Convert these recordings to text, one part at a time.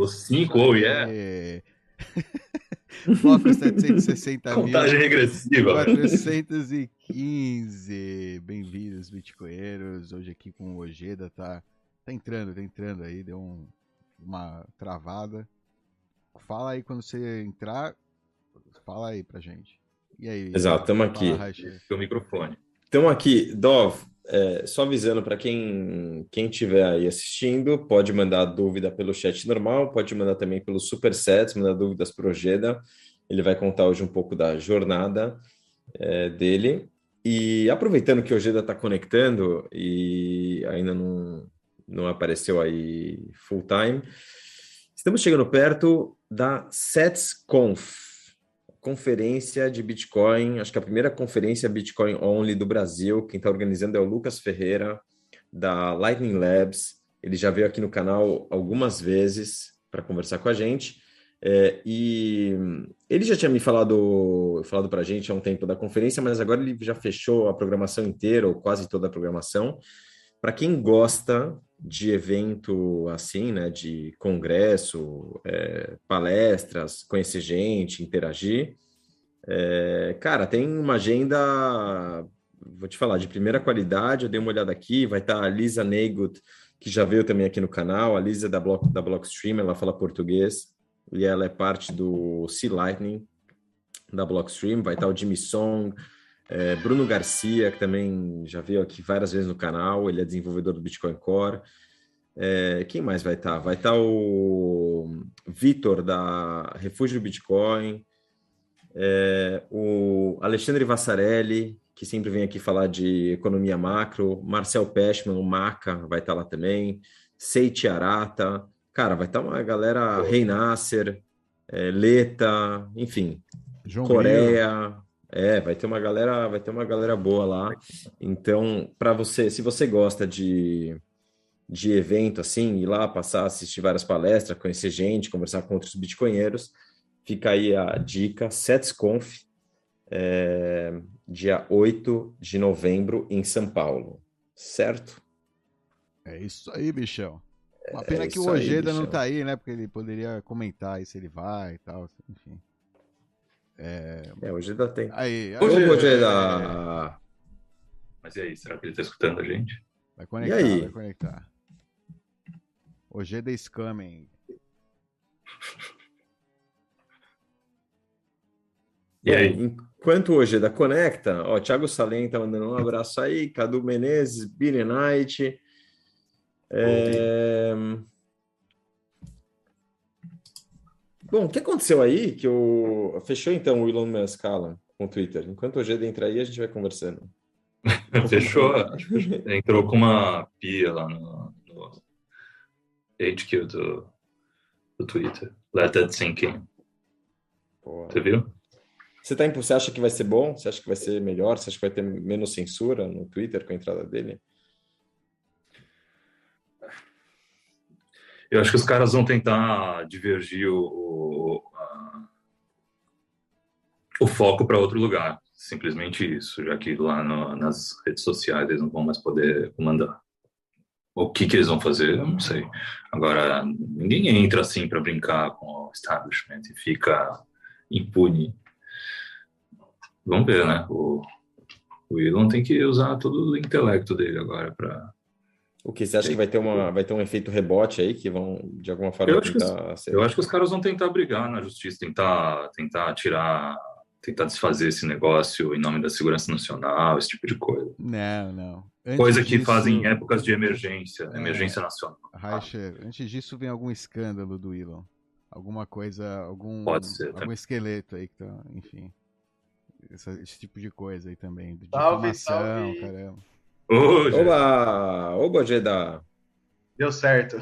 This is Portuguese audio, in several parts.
Os 5, oh yeah! Foco 760 Contagem mil. regressiva. 415. Bem-vindos, bitcoinheiros. Hoje aqui com o Ojeda, tá, tá entrando, tá entrando aí, deu um- uma travada. Fala aí quando você entrar, fala aí pra gente. E aí? Exato, tamo Fala, aqui. Seu microfone. Então aqui, Dov, é, só avisando para quem quem estiver aí assistindo, pode mandar dúvida pelo chat normal, pode mandar também pelo Superset, mandar dúvidas para o Ojeda. Ele vai contar hoje um pouco da jornada é, dele. E aproveitando que o Ojeda está conectando e ainda não, não apareceu aí full time, estamos chegando perto da SetsConf, conferência de Bitcoin, acho que a primeira conferência Bitcoin Only do Brasil. Quem está organizando é o Lucas Ferreira, da Lightning Labs. Ele já veio aqui no canal algumas vezes para conversar com a gente. É, e ele já tinha me falado, falado para a gente há um tempo da conferência, mas agora ele já fechou a programação inteira, ou quase toda a programação. Para quem gosta de evento assim, né, de congresso, é, palestras, conhecer gente, interagir, é, cara, tem uma agenda, vou te falar, de primeira qualidade. Eu dei uma olhada aqui, vai estar a Lisa Neigut, que já veio também aqui no canal, a Lisa da, Block, da Blockstream, ela fala português, e ela é parte do Sea Lightning da Blockstream, vai estar o Jimmy Song, é, Bruno Garcia, que também já veio aqui várias vezes no canal, ele é desenvolvedor do Bitcoin Core. É, quem mais vai estar? Vai estar o Vitor, da Refúgio Bitcoin, é, o Alexandre Vassarelli, que sempre vem aqui falar de economia macro, Marcel Peshman, o Maca, vai estar lá também, Seiti Arata, cara, vai estar uma galera, Rei Nasser, é, Leta, enfim, João Grilo. É, vai ter uma galera, vai ter uma galera boa lá. Então, para você, se você gosta de, de evento assim, ir lá passar, assistir várias palestras, conhecer gente, conversar com outros bitcoinheiros, fica aí a dica, SetsConf, é, dia 8 de novembro em São Paulo, certo? É isso aí, bichão. Uma pena que o isso aí, Ojeda não tá aí, né? Porque ele poderia comentar aí se ele vai e tal, enfim. É, É, hoje ainda tem. aí, Ô, Hoje- Ojeda! Mas e aí, será que ele tá escutando a gente? vai conectar, aí? vai conectar. Ojeda is coming. E aí? Enquanto o Ojeda conecta, ó, Thiago Salem tá mandando um abraço aí, Cadu Menezes, Billy Knight. É... Bom, o que aconteceu aí que o... Fechou então o Elon Musk, Alan, com o Twitter. Enquanto o Ojeda entra aí, a gente vai conversando. Fechou. Entrou com uma pia lá no, no HQ do, do Twitter. Let that sink in. Pô. Você viu? Você, tá, você acha que vai ser bom? Você acha que vai ser melhor? Você acha que vai ter menos censura no Twitter com a entrada dele? Eu acho que os caras vão tentar divergir o, o, a- o foco para outro lugar. Simplesmente isso, já que lá no- nas redes sociais eles não vão mais poder comandar. O que, que eles vão fazer, eu não sei. Agora, ninguém entra assim para brincar com o establishment e fica impune. Vamos ver, né? O, o Elon tem que usar todo o intelecto dele agora para O que você acha que vai ter uma vai ter um efeito rebote aí que vão de alguma forma Eu acho que tentar ser- Eu acho que os caras vão tentar brigar na justiça, tentar, tentar tirar, tentar desfazer esse negócio em nome da segurança nacional, esse tipo de coisa. Não, não. Antes coisa que disso- fazem em épocas de emergência, É. emergência nacional. Reicher, antes disso vem algum escândalo do Elon. Alguma coisa, algum, Pode ser, algum também. esqueleto aí que tá, enfim. Essa- esse tipo de coisa aí também. De Salve, salve. caramba. Ô, Oba! Oba, Jeda! Deu certo.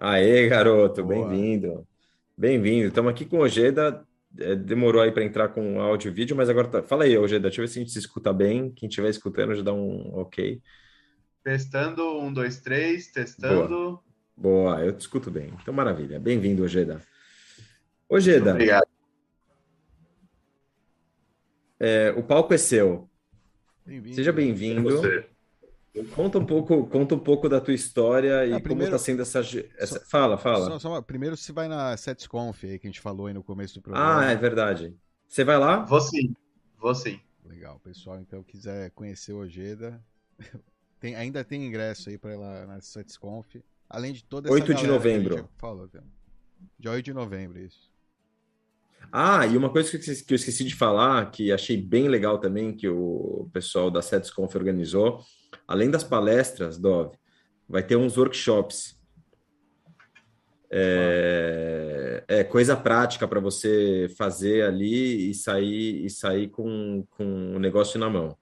Aê, garoto, Boa. bem-vindo. Bem-vindo. Estamos aqui com o Ojeda. É, demorou aí para entrar com áudio e vídeo, mas agora tá. Fala aí, Ojeda, deixa eu ver se a gente se escuta bem. Quem estiver escutando já dá um ok. Testando, um, dois, três, testando. Boa, eu te escuto bem. Então, maravilha. Bem-vindo, Ojeda. Ojeda, Obrigado. é, o palco é seu. Bem-vindo. Seja é bem-vindo. você. Conta um pouco, conta um pouco da tua história e Ah, como primeiro- está sendo essa, essa- Fala, fala. Só- só primeiro você vai na SetsConf aí que a gente falou aí no começo do programa. Ah, é verdade. Você vai lá? Vou sim, vou sim. Legal, pessoal, então quiser conhecer o Ojeda, tem, ainda tem ingresso aí para lá na SetsConf, além de toda essa 8 de novembro. Falou. Dia 8 de novembro, isso. Ah, e uma coisa que eu esqueci, de falar, que achei bem legal também, que o pessoal da SetsConf organizou, além das palestras, Dov, vai ter uns workshops. É, é coisa prática para você fazer ali e sair e sair com, com o negócio na mão,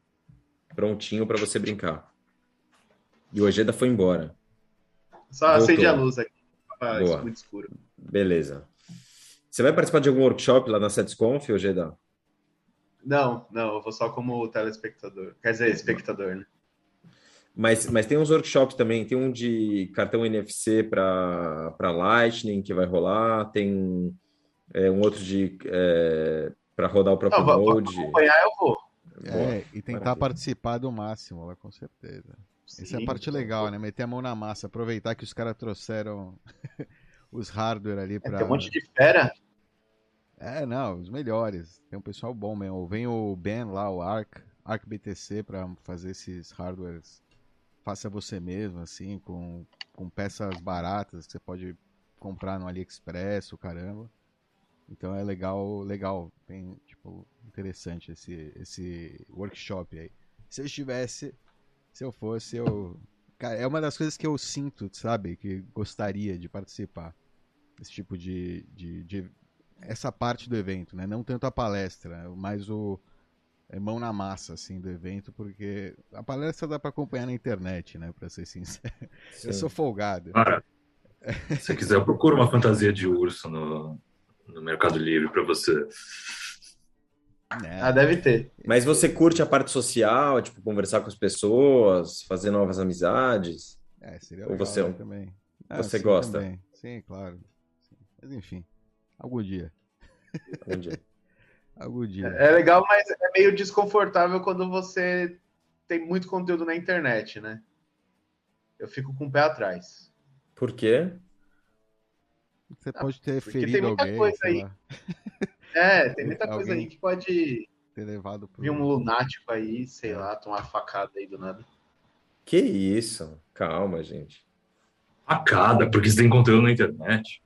prontinho para você brincar. E o Ojeda foi embora. Só Voltou. acende a luz aqui. Escuro. Beleza. Você vai participar de algum workshop lá na SetsConf, Ojeda? Não, não, eu vou só como telespectador. Quer dizer, espectador, né? Mas, mas tem uns workshops também, tem um de cartão NFC para Lightning que vai rolar, tem é, um outro de para rodar o próprio Não, vou, vou Node. acompanhar, eu vou. Boa. É, e tentar Maravilha. participar do máximo lá, com certeza. Essa é a parte legal, né? Meter a mão na massa, aproveitar que os caras trouxeram os hardware ali É, pra. tem um monte de fera. É, não, os melhores. Tem um pessoal bom mesmo. Vem o Ben lá, o Arc, Arc BTC, pra fazer esses hardwares. Faça você mesmo, assim, com, com peças baratas que você pode comprar no AliExpress, o caramba. Então é legal, legal. Tem, tipo, interessante esse, esse workshop aí. Se eu estivesse, se eu fosse, eu. Cara, é uma das coisas que eu sinto, sabe? Que gostaria de participar. Esse tipo de, de, de essa parte do evento, né? Não tanto a palestra, mas o é mão na massa assim do evento, porque a palestra dá para acompanhar na internet, né? Para ser sincero, eu sou folgado. Cara, se quiser, procura uma fantasia de urso no, no Mercado Livre para você. né? Ah, deve ter. Mas você curte a parte social, tipo, conversar com as pessoas, fazer novas amizades? É, seria Ou legal você é né, também. você sim, gosta? também. Sim, claro. Sim. Mas enfim, algum dia, Um dia. algum dia. É legal, mas é meio desconfortável quando você tem muito conteúdo na internet, né? Eu fico com o pé atrás. Por quê? Você pode ter porque tem ferido muita alguém, coisa É, tem muita coisa Alguém- aí que pode ter levado pro vir um lunático aí, sei É. lá, tomar facada aí do nada. Que isso? Calma, gente. Facada, porque você tem conteúdo na internet.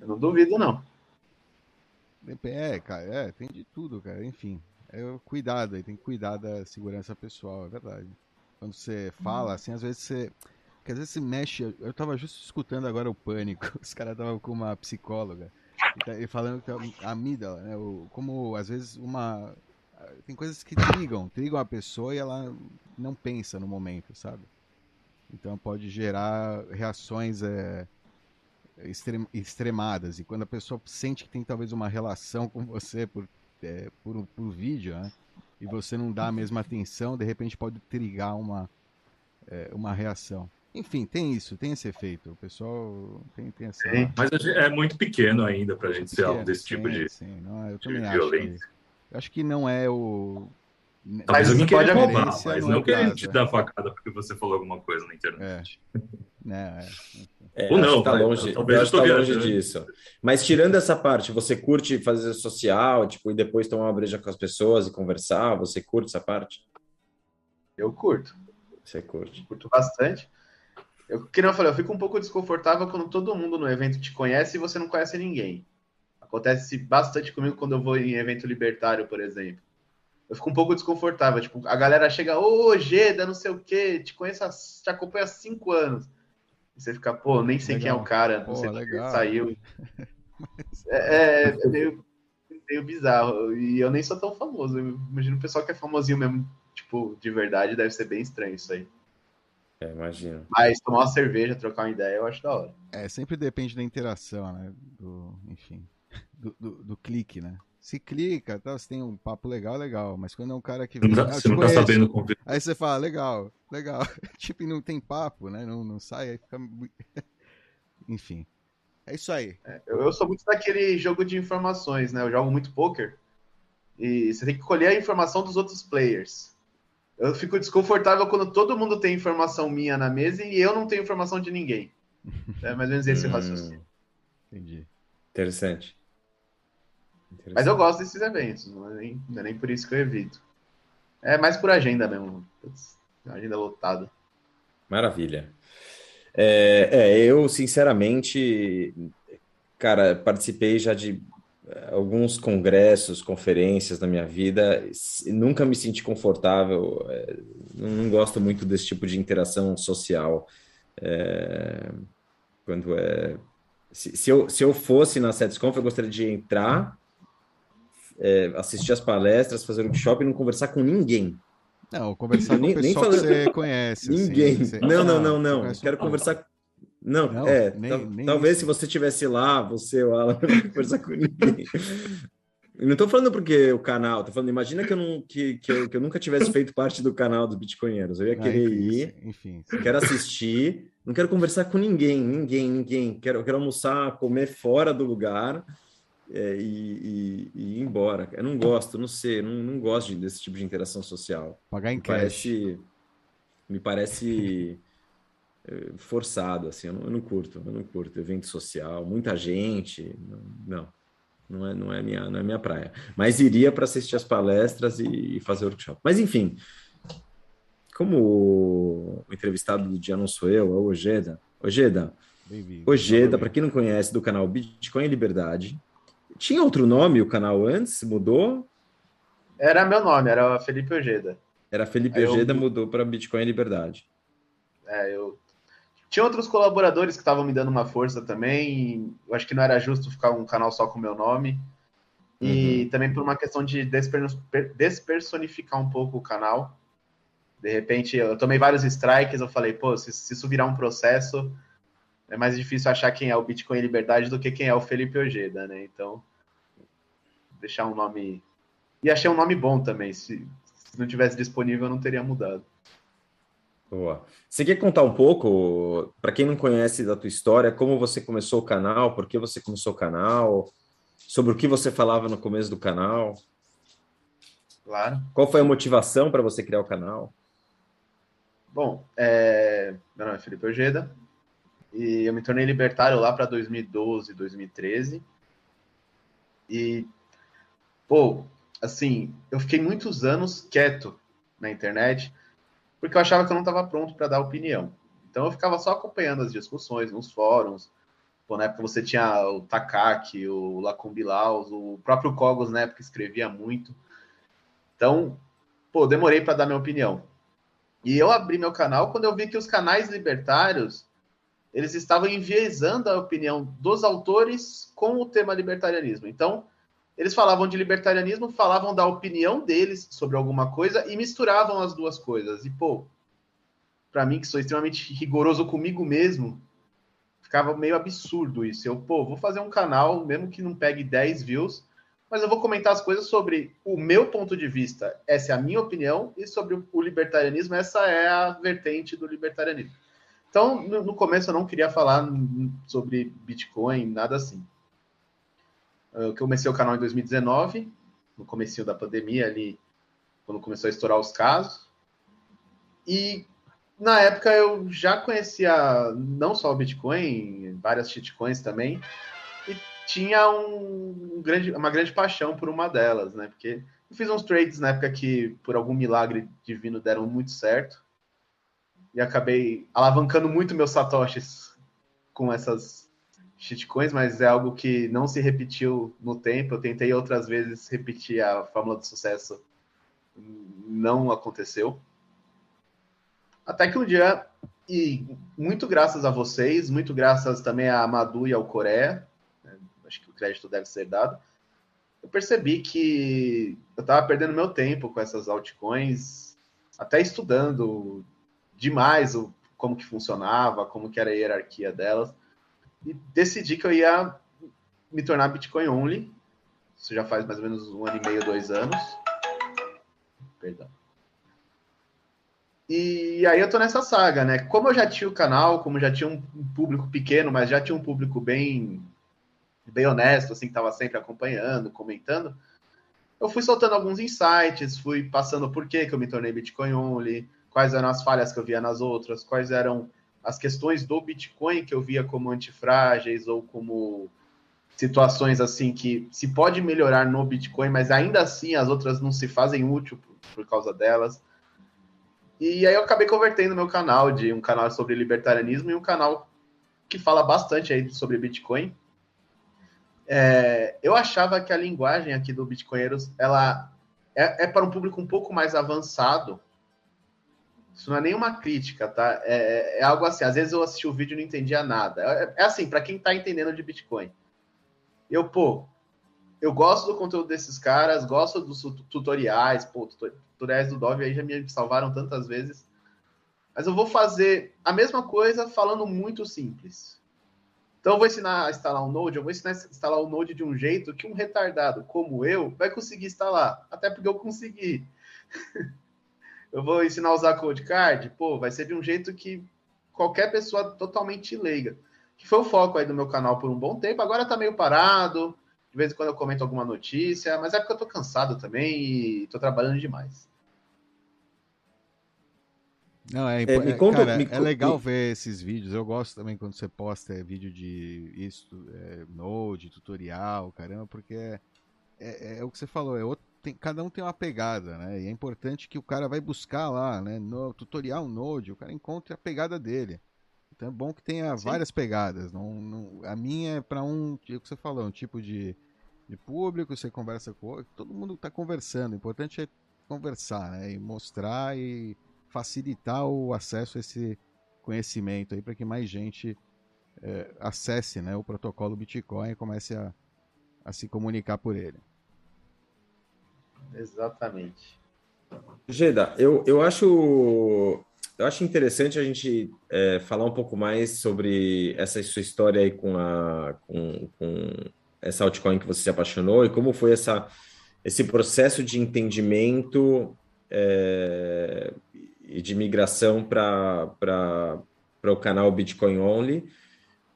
Eu não duvido, não. É, cara, é, tem de tudo, cara. Enfim, é cuidado aí, tem que cuidar da segurança pessoal, é verdade. Quando você fala, assim, às vezes você. Porque às vezes se mexe. Eu tava justo escutando agora o pânico. Os caras estavam com uma psicóloga e, tá- falando que a amígdala, né? Como às vezes uma. Tem coisas que trigam, trigam a pessoa e ela não pensa no momento, sabe? Então pode gerar reações é, extrem- extremadas. E quando a pessoa sente que tem talvez uma relação com você por, é, por, por vídeo, né? E você não dá a mesma atenção, de repente pode trigar uma, é, uma reação. Enfim, tem isso, tem esse efeito. O pessoal tem, tem essa. Tem. Mas a é muito pequeno ainda pra gente ser alvo desse Sim, tipo de. Sim, não, eu de também acho. Que, violência. eu acho que não é o. Talvez Mas alguém pode queira roubar, mas não é não querendo te é. dar facada porque você falou alguma coisa na internet. Né, é. É, Ou acho não, tá vai, longe, talvez eu eu tá longe disso. Mas tirando essa parte, você curte fazer social, tipo, e depois tomar uma breja com as pessoas e conversar? Você curte essa parte? Eu curto. Você curte. curto bastante. Eu, que não eu falei, eu fico um pouco desconfortável quando todo mundo no evento te conhece e você não conhece ninguém. Acontece bastante comigo quando eu vou em evento libertário, por exemplo. Eu fico um pouco desconfortável. Tipo, a galera chega, ô, Geda, não sei o quê, te conheço, há- te acompanho há cinco anos. E você fica, pô, nem sei quem é Legal. o cara, não Pô, sei legal. saiu. É, é meio, meio bizarro. E eu nem sou tão famoso. Eu imagino o pessoal que é famosinho mesmo, tipo, de verdade, deve ser bem estranho isso aí. É, imagino. Mas tomar uma cerveja, trocar uma ideia, eu acho da hora. É, sempre depende da interação, né? Do, enfim, do, do, do clique, né? Se clica, tá, você tem um papo legal, legal. Mas quando é um cara que Você vem, não tá, "Ah, eu você te não tá conheço", sabendo conversar. Aí você fala, legal, legal. tipo, não tem papo, né? Não, não sai, aí fica. Enfim. É isso aí. Eu, eu sou muito daquele jogo de informações, né? Eu jogo muito poker e você tem que colher a informação dos outros players. Eu fico desconfortável quando todo mundo tem informação minha na mesa e eu não tenho informação de ninguém. É mais ou menos esse o Hum, raciocínio. Entendi. Interessante. Mas eu gosto desses eventos, não é, nem, não é nem por isso que eu evito. É mais por agenda mesmo. Putz, agenda lotada. Maravilha. É, é, eu, sinceramente, cara, participei já de eh, alguns congressos, conferências na minha vida, nunca me senti confortável, não, não gosto muito desse tipo de interação social. É, quando é. Se, se eu, se eu fosse na SetsConf, eu gostaria de entrar, é, assistir as palestras, fazer workshop e não conversar com ninguém. Não, conversar com Nem- o nem pessoal que falando- você conhece. assim, Ninguém. você- Não, não, não, não. Quero conversar. Não, Não, é. nem- nem talvez isso. se você estivesse lá, você ou ela, não conversar com ninguém. Não tô falando porque o canal, tô falando, imagina que eu, não, que, que, eu, que eu nunca tivesse feito parte do canal dos Bitcoinheiros. Eu ia Ah, querer enfim, ir, Enfim. eu quero assistir, não quero conversar com ninguém, ninguém, ninguém. Quero, quero almoçar, comer fora do lugar é, e, e- e ir embora. Eu não gosto, não sei, não, não gosto de- desse tipo de interação social. Pagar em Me cash. parece, me parece eh, forçado, assim, eu não, eu não curto, eu não curto evento social, muita gente, não, não, é, não é minha, não é minha praia. Mas iria para assistir as palestras e, e fazer workshop. Mas enfim, como o entrevistado do dia não sou eu, é o Ojeda. Ojeda. Ojeda, para quem não conhece, do canal Bitcoin e Liberdade. Tinha outro nome o canal antes? Mudou? Era meu nome, era Felipe Ojeda. Era Felipe Aí eu- Ojeda, mudou para Bitcoin e Liberdade. É, eu tinha outros colaboradores que estavam me dando uma força também. Eu acho que não era justo ficar um canal só com o meu nome. E também por uma questão de desper- despersonificar um pouco o canal. De repente, eu tomei vários strikes, eu falei, pô, se, se isso virar um processo, é mais difícil achar quem é o Bitcoin e Liberdade do que quem é o Felipe Ojeda, né? Então, deixar um nome. E achei um nome bom também. Se, se não tivesse disponível, eu não teria mudado. Boa. Você quer contar um pouco, para quem não conhece da tua história, como você começou o canal, por que você começou o canal, sobre o que você falava no começo do canal, Claro. qual foi a motivação para você criar o canal? Bom, é... meu nome é Felipe Ojeda e eu me tornei libertário lá para 2012, 2013. E, pô, assim, eu fiquei muitos anos quieto na internet porque eu achava que eu não estava pronto para dar opinião. Então eu ficava só acompanhando as discussões nos fóruns. Pô, na época você tinha o Takaki, o Lacumbilaus, o próprio Cogos na época escrevia muito. Então, pô, demorei para dar minha opinião. E eu abri meu canal quando eu vi que os canais libertários eles estavam enviesando a opinião dos autores com o tema libertarianismo. Então, eles falavam de libertarianismo, falavam da opinião deles sobre alguma coisa e misturavam as duas coisas. E, pô, para mim, que sou extremamente rigoroso comigo mesmo, ficava meio absurdo isso. Eu, pô, vou fazer um canal, mesmo que não pegue 10 views, mas eu vou comentar as coisas sobre o meu ponto de vista, essa é a minha opinião, e sobre o libertarianismo, essa é a vertente do libertarianismo. Então, no, começo eu não queria falar sobre Bitcoin, nada assim. Eu comecei o canal em 2019, no comecinho da pandemia ali, quando começou a estourar os casos. E na época eu já conhecia não só o Bitcoin, várias shitcoins também, e tinha um grande, uma grande paixão por uma delas, né? Porque eu fiz uns trades na época que, por algum milagre divino, deram muito certo. E acabei alavancando muito meus satoshis com essas shitcoins, mas é algo que não se repetiu no tempo. Eu tentei outras vezes repetir a fórmula do sucesso, não aconteceu. Até que um dia, e muito graças a vocês, muito graças também a Madu e ao Coreia, né, acho que o crédito deve ser dado, eu percebi que eu estava perdendo meu tempo com essas altcoins, até estudando demais o, como que funcionava, como que era a hierarquia delas, e decidi que eu ia me tornar Bitcoin only. Isso já faz mais ou menos um ano e meio, dois anos. Perdão. E aí eu tô nessa saga, né? Como eu já tinha o canal, como já tinha um público pequeno, mas já tinha um público bem bem honesto, assim, que tava sempre acompanhando, comentando, eu fui soltando alguns insights, fui passando por que, que eu me tornei Bitcoin only, quais eram as falhas que eu via nas outras, quais eram as questões do Bitcoin que eu via como antifrágeis ou como situações assim que se pode melhorar no Bitcoin, mas ainda assim as outras não se fazem útil por, por causa delas. E aí eu acabei convertendo meu canal de um canal sobre libertarianismo em um canal que fala bastante aí sobre Bitcoin. É, eu achava que a linguagem aqui do Bitcoinheiros ela é, é, para um público um pouco mais avançado. Isso não é nenhuma crítica, tá? É, é algo assim. Às vezes eu assisti o vídeo e não entendia nada. É, é assim, para quem está entendendo de Bitcoin. Eu, pô, eu gosto do conteúdo desses caras, gosto dos tutoriais, pô, tutoriais do Dove aí já me salvaram tantas vezes. Mas eu vou fazer a mesma coisa falando muito simples. Então eu vou ensinar a instalar um Node, eu vou ensinar a instalar o um Node de um jeito que um retardado como eu vai conseguir instalar, até porque eu consegui. eu vou ensinar a usar Code Card, pô, vai ser de um jeito que qualquer pessoa totalmente leiga. Que foi o foco aí do meu canal por um bom tempo, agora tá meio parado, de vez em quando eu comento alguma notícia, mas é porque eu tô cansado também e tô trabalhando demais. Não, é, é, me conta, cara, me, é legal me... ver esses vídeos. Eu gosto também quando você posta é, vídeo de isso, é, Node, tutorial, caramba, porque é, é, é o que você falou, é outro, tem, cada um tem uma pegada, né? E é importante que o cara vai buscar lá, né? No tutorial Node, o cara encontre a pegada dele. Então é bom que tenha Sim. várias pegadas. Não, não, a minha é para um, é o que você falou, um tipo de, de público, você conversa com todo mundo está conversando. O importante é conversar, né? E mostrar e facilitar o acesso a esse conhecimento aí para que mais gente é, acesse, né, o protocolo Bitcoin e comece a, a se comunicar por ele. Exatamente. Geda, eu, eu acho eu acho interessante a gente é, falar um pouco mais sobre essa sua história aí com, a, com, com essa altcoin que você se apaixonou e como foi essa, esse processo de entendimento é, e de migração para o canal Bitcoin Only,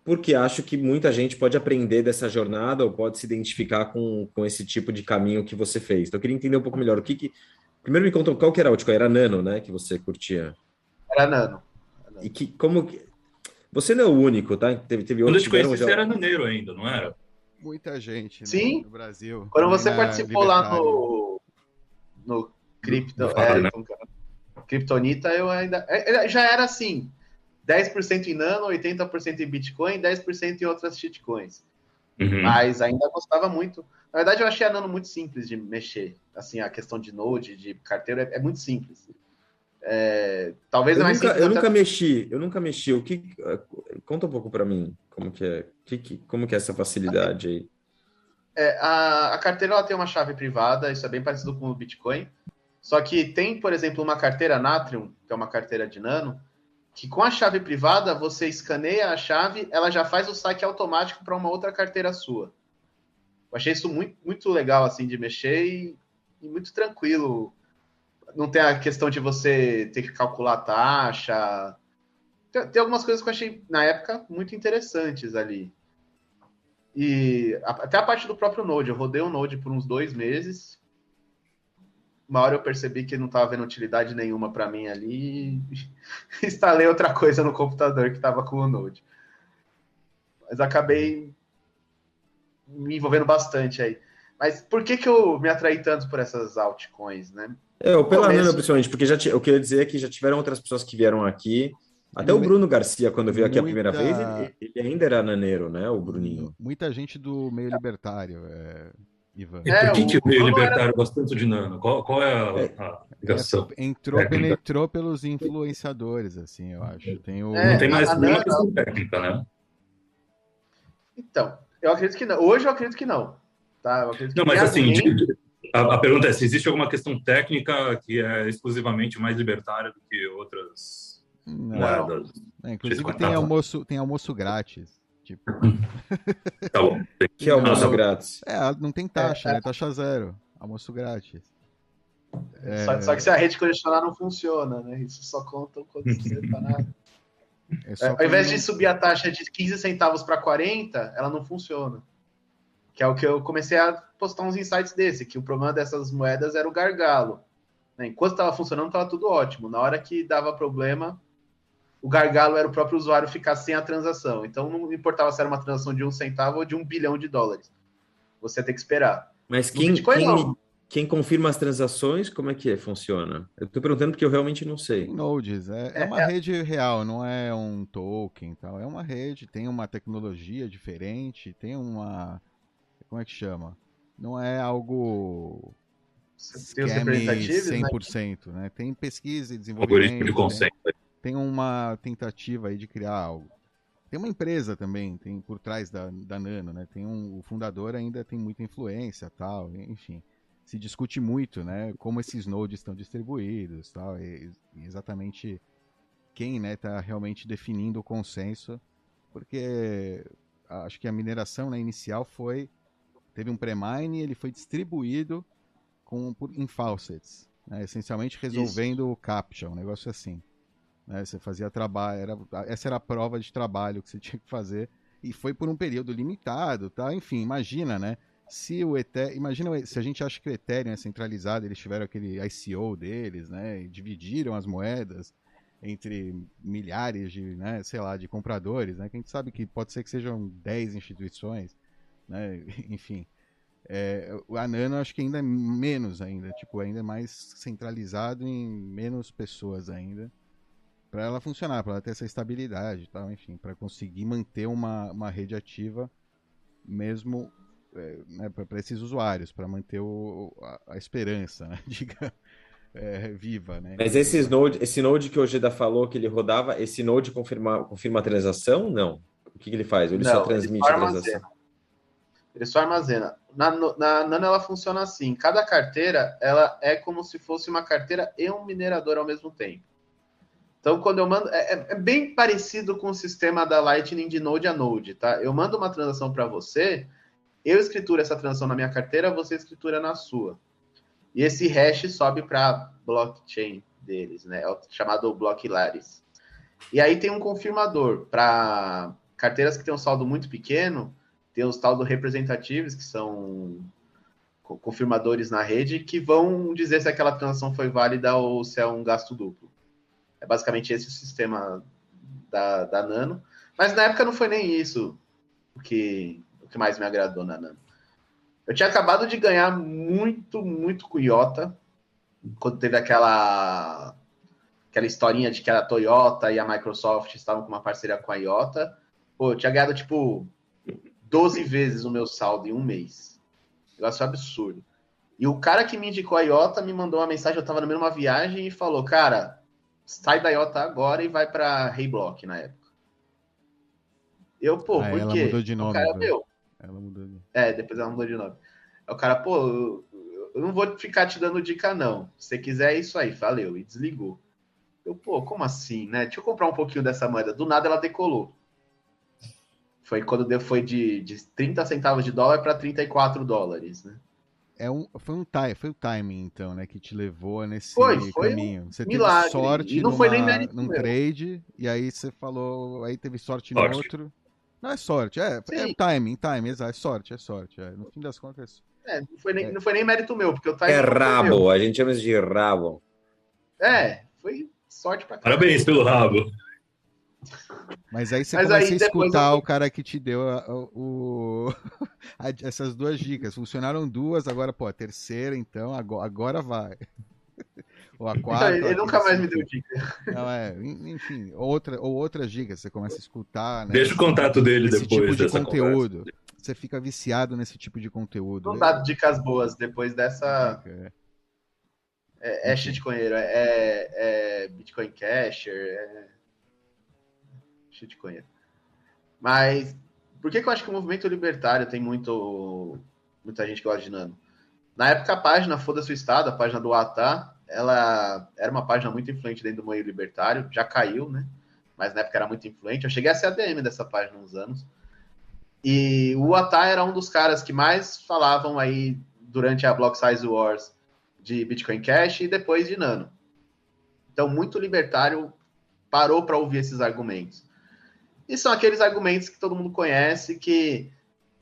porque acho que muita gente pode aprender dessa jornada ou pode se identificar com, com esse tipo de caminho que você fez. Então, eu queria entender um pouco melhor o que, que... Primeiro me conta qual que era a altcoin, era Nano, né, que você curtia? Era Nano. E que, como que... Você não é o único, tá? Teve, teve Quando eu te conheci, já... você era Naneiro ainda, não era? Muita gente né, Sim. no Brasil. Quando você participou lá no, no Crypto, é, né? Kryptonita, eu ainda... É, já era assim, 10% em Nano, 80% em Bitcoin, 10% em outras shitcoins. Uhum. Mas ainda gostava muito. Na verdade, eu achei a Nano muito simples de mexer. Assim, a questão de Node, de carteira, é, é muito simples. É, talvez eu nunca, eu nunca mexi, eu nunca mexi. O que conta um pouco para mim como que é, que, como que é essa facilidade aí? É, a, a, carteira ela tem uma chave privada, isso é bem parecido com o Bitcoin. Só que tem, por exemplo, uma carteira Natrium, que é uma carteira de nano, que com a chave privada você escaneia a chave, ela já faz o saque automático para uma outra carteira sua. Eu achei isso muito, muito legal assim de mexer e, e muito tranquilo não tem a questão de você ter que calcular a taxa. Tem, tem, algumas coisas que eu achei, na época, muito interessantes ali. E até a parte do próprio Node. Eu rodei o Node por uns dois meses. Uma hora eu percebi que não estava vendo utilidade nenhuma para mim ali. E instalei outra coisa no computador que estava com o Node. Mas acabei me envolvendo bastante aí. Mas por que, que eu me atraí tanto por essas altcoins, né? É, o pela Nano, principalmente, porque já eu queria dizer que já tiveram outras pessoas que vieram aqui. Até o Bruno Garcia, quando veio aqui Muita... a primeira vez, ele, ele, ainda era naneiro, né? O Bruninho. Muita gente do meio libertário, é... Ivan. E por que, é, que o meio libertário era... gosta tanto de Nano? Qual, qual é a, é, a ligação? Entrou, técnica? penetrou pelos influenciadores, assim, eu acho. Tem o... É, não tem mais nenhuma questão técnica, né? Então, eu acredito que não. Hoje eu acredito que não. Tá? Eu acredito não, mas assim, a, a, pergunta é se existe alguma questão técnica que é exclusivamente mais libertária do que outras não. moedas. É, inclusive tem almoço, tem almoço grátis. Tipo. tá bom. Que é almoço grátis? É, não tem taxa, é, é. né? Taxa zero. Almoço grátis. É... Só, só, que se a rede condicionar não funciona, né? Isso só conta quando você tá na. É, é ao invés de subir a taxa de 15 centavos para 40, ela não funciona. Que é o que eu comecei a postar uns insights desse, que o problema dessas moedas era o gargalo. Né? Enquanto estava funcionando, estava tudo ótimo. Na hora que dava problema, o gargalo era o próprio usuário ficar sem a transação. Então não importava se era uma transação de um centavo ou de um bilhão de dólares. Você tem que esperar. Mas quem, Bitcoin, quem, quem, confirma as transações, como é que é, funciona? Eu estou perguntando porque eu realmente não sei. Nodes, é, é, é uma é... rede real, não é um token tal. É uma rede, tem uma tecnologia diferente, tem uma como é que chama? Não é algo scam 100%, né? né? Tem pesquisa e desenvolvimento. De conceito. Tem, tem uma tentativa aí de criar algo. Tem uma empresa também, tem por trás da, da Nano, né? Tem um, o fundador ainda tem muita influência, tal, enfim. Se discute muito, né? Como esses nodes estão distribuídos, tal, e, e exatamente quem, né, está realmente definindo o consenso, porque acho que a mineração né, inicial foi teve um pre-mine, ele foi distribuído com, por, em faucets, né? essencialmente resolvendo Isso. o CAPTCHA, um negócio assim. Né? Você fazia trabalho, era, essa era a prova de trabalho que você tinha que fazer, e foi por um período limitado, tá? Enfim, imagina, né? Se o Ethereum, imagina se a gente acha que o Ethereum é centralizado, eles tiveram aquele ICO deles, né? E dividiram as moedas entre milhares de, né, sei lá, de compradores, né? Que a gente sabe que pode ser que sejam 10 instituições né? Enfim. É, a Nano acho que ainda é menos ainda, tipo, ainda é mais centralizado em menos pessoas ainda para ela funcionar, para ela ter essa estabilidade, tal, enfim, para conseguir manter uma, uma rede ativa mesmo é, né, para esses usuários, para manter o, a, a, esperança, né, diga, é, viva, né? Mas esses node, esse node que o Ojeda falou que ele rodava, esse node confirma, confirma a transação? Não. O que, que ele faz? Ele Não, só transmite a transação? Ele só armazena. Na, na Nano ela funciona assim. Cada carteira ela é como se fosse uma carteira e um minerador ao mesmo tempo. Então, quando eu mando. É, é, é bem parecido com o sistema da Lightning de Node a Node, tá? Eu mando uma transação para você, eu escrituro essa transação na minha carteira, você escritura na sua. E esse hash sobe para blockchain deles, né? É chamado block Laris. E aí tem um confirmador para carteiras que têm um saldo muito pequeno tem os tal do representativos, que são confirmadores na rede, que vão dizer se aquela transação foi válida ou se é um gasto duplo. É basicamente esse o sistema da, da Nano. Mas na época não foi nem isso o que, o que mais me agradou na Nano. Eu tinha acabado de ganhar muito, muito com Iota, quando teve aquela aquela historinha de que a Toyota e a Microsoft estavam com uma parceria com a Iota. Pô, eu tinha ganhado, tipo, 12 vezes o meu saldo em um mês. Negócio absurdo. E o cara que me indicou a Iota me mandou uma mensagem, eu tava no meio de uma viagem e falou, cara, sai da Iota agora e vai pra Block na época. Eu, pô, ah, por ela quê? Mudou de nome, o cara, meu, ela mudou de... É, depois ela mudou de nome. O cara, pô, eu, eu não vou ficar te dando dica, não. Se você quiser, é isso aí, valeu. E desligou. Eu, pô, como assim, né? Deixa eu comprar um pouquinho dessa moeda. Do nada ela decolou. Foi quando deu, foi de, de 30 centavos de dólar para 34 dólares, né? É um, foi, um time, foi o timing, então, né, que te levou nesse foi, foi caminho. Você milagre. teve sorte e não numa, foi nem mérito num trade, e aí você falou, aí teve sorte, sorte. no outro. Não é sorte, é, é timing, timing, exato, é sorte, é sorte. É. No fim das contas. É, não foi nem, é. não foi nem mérito meu, porque o timing. É rabo, a gente chama isso de rabo. É, foi sorte pra caramba. Parabéns pelo rabo. Mas aí você Mas começa aí, a escutar eu... o cara que te deu a, o, a, essas duas dicas. Funcionaram duas, agora, pô, a terceira, então, agora, agora vai. Ou a quarta. Ele nunca mais me deu dica. Não, é, enfim, outra, ou outras dicas, você começa a escutar. Né, Deixa o contato dele depois tipo de conteúdo. Conversa. Você fica viciado nesse tipo de conteúdo. Não dá dicas boas depois dessa. É, é, é shitcoinheiro, é, é Bitcoin Casher, é shitcoin. Mas por que, que eu acho que o movimento libertário tem muito muita gente que gosta de Nano? Na época, a página Foda-se o Estado, a página do ATA, ela era uma página muito influente dentro do meio libertário, já caiu, né? Mas na época era muito influente. Eu cheguei a ser ADM dessa página uns anos. E o ATA era um dos caras que mais falavam aí durante a Block Size Wars de Bitcoin Cash e depois de Nano. Então, muito libertário parou para ouvir esses argumentos. E são aqueles argumentos que todo mundo conhece que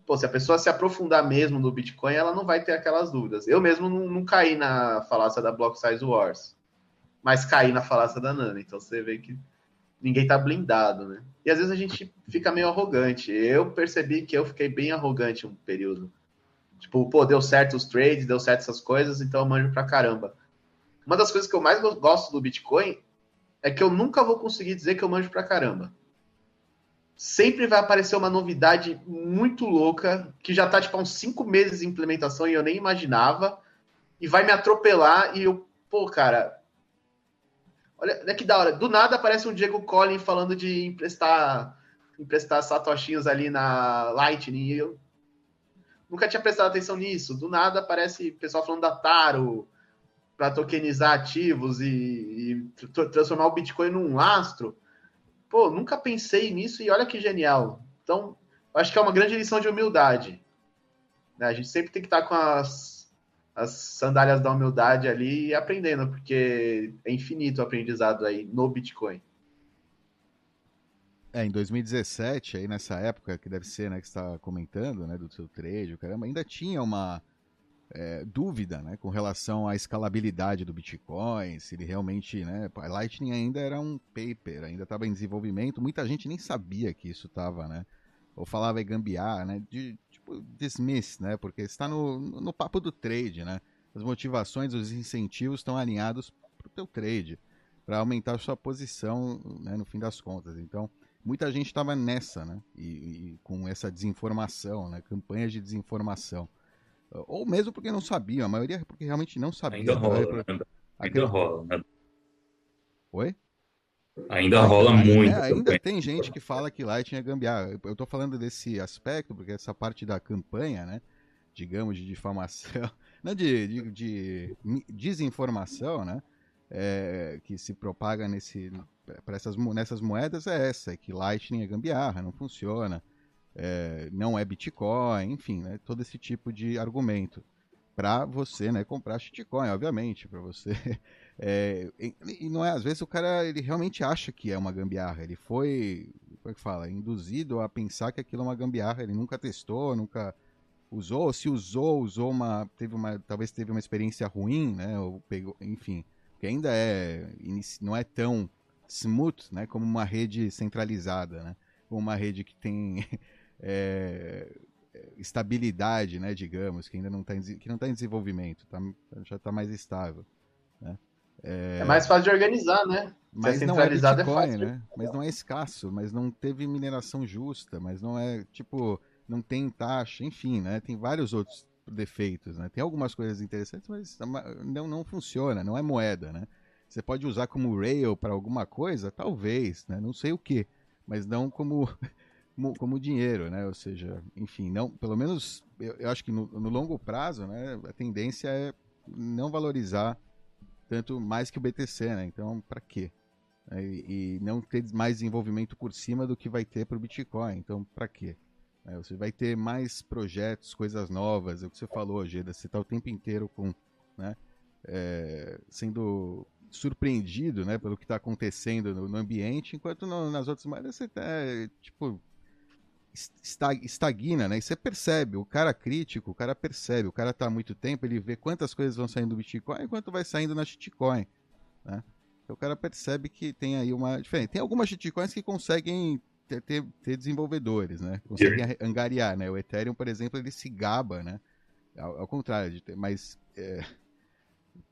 pô, se a pessoa se aprofundar mesmo no Bitcoin, ela não vai ter aquelas dúvidas. Eu mesmo não, não caí na falácia da Block Size Wars, mas caí na falácia da Nano. Então você vê que ninguém tá blindado, né? E às vezes a gente fica meio arrogante. Eu percebi que eu fiquei bem arrogante um período. Tipo, pô, deu certo os trades, deu certo essas coisas, então eu manjo pra caramba. Uma das coisas que eu mais gosto do Bitcoin é que eu nunca vou conseguir dizer que eu manjo pra caramba sempre vai aparecer uma novidade muito louca, que já tá tipo há uns cinco meses de implementação e eu nem imaginava, e vai me atropelar e eu, pô, cara. Olha, olha que da hora. Do nada aparece um Diego Collin falando de emprestar emprestar satoshinhos ali na Lightning e eu nunca tinha prestado atenção nisso. Do nada aparece pessoal falando da Taro para tokenizar ativos e, e transformar o Bitcoin num lastro pô, nunca pensei nisso e olha que genial. Então, acho que é uma grande lição de humildade. Né? A gente sempre tem que estar com as, as sandálias da humildade ali e aprendendo, porque é infinito o aprendizado aí no Bitcoin. É, em 2017, aí nessa época, que deve ser, né, que está comentando, né, do seu trade, caramba, ainda tinha uma, é, dúvida né, com relação à escalabilidade do Bitcoin, se ele realmente. Né, Lightning ainda era um paper, ainda estava em desenvolvimento, muita gente nem sabia que isso estava, né? Ou falava em gambiar, né? De, tipo, dismiss, né? Porque está no, no papo do trade, né? As motivações, os incentivos estão alinhados para o teu trade, para aumentar a sua posição, né, no fim das contas. Então, muita gente estava nessa, né? E, e, com essa desinformação, né? Campanhas de desinformação. Ou mesmo porque não sabia, a maioria é porque realmente não sabia. Ainda rola, ainda, ainda rola. Né? Oi? Ainda rola muito. É, ainda tem gente que fala que Lightning é gambiarra. Eu estou falando desse aspecto, porque essa parte da campanha, né? Digamos, de difamação, né, de, de, de desinformação, né? É, que se propaga nesse, essas, nessas moedas é essa, é que Lightning é gambiarra, não funciona é, não é Bitcoin, enfim, né, todo esse tipo de argumento. Para você né, comprar shitcoin, obviamente, para você. É, e, não é, às vezes o cara ele realmente acha que é uma gambiarra, ele foi, como é que fala, induzido a pensar que aquilo é uma gambiarra, ele nunca testou, nunca usou, se usou, usou uma, teve uma, talvez teve uma experiência ruim, né, ou pegou, enfim, que ainda é, não é tão smooth, né, como uma rede centralizada, né, uma rede que tem é, estabilidade, né, digamos, que ainda não está que não tá em desenvolvimento, tá, já está mais estável, né? É... é... mais fácil de organizar, né? Mas não é, é Bitcoin, é né? Mas não é escasso, mas não teve mineração justa, mas não é tipo, não tem taxa, enfim, né? Tem vários outros defeitos, né? Tem algumas coisas interessantes, mas não, não funciona, não é moeda, né? Você pode usar como rail para alguma coisa, talvez, né? Não sei o que, mas não como como, como dinheiro, né? Ou seja, enfim, não, pelo menos eu, eu acho que no, no, longo prazo, né, a tendência é não valorizar tanto mais que o BTC, né? Então, para quê? É, e, e, não ter mais desenvolvimento por cima do que vai ter para o Bitcoin. Então, para quê? É, você vai ter mais projetos, coisas novas. É o que você falou, Geda. Você está o tempo inteiro com, né, é, sendo surpreendido, né, pelo que está acontecendo no, no, ambiente, enquanto no, nas outras moedas você está, tipo, estagna, né? E você percebe, o cara crítico, o cara percebe, o cara tá há muito tempo, ele vê quantas coisas vão saindo do Bitcoin e quanto vai saindo na shitcoin, né? Então o cara percebe que tem aí uma diferença. Tem algumas shitcoins que conseguem ter, ter, ter desenvolvedores, né? Conseguem angariar, né? O Ethereum, por exemplo, ele se gaba, né? Ao, ao contrário, de ter, mas é,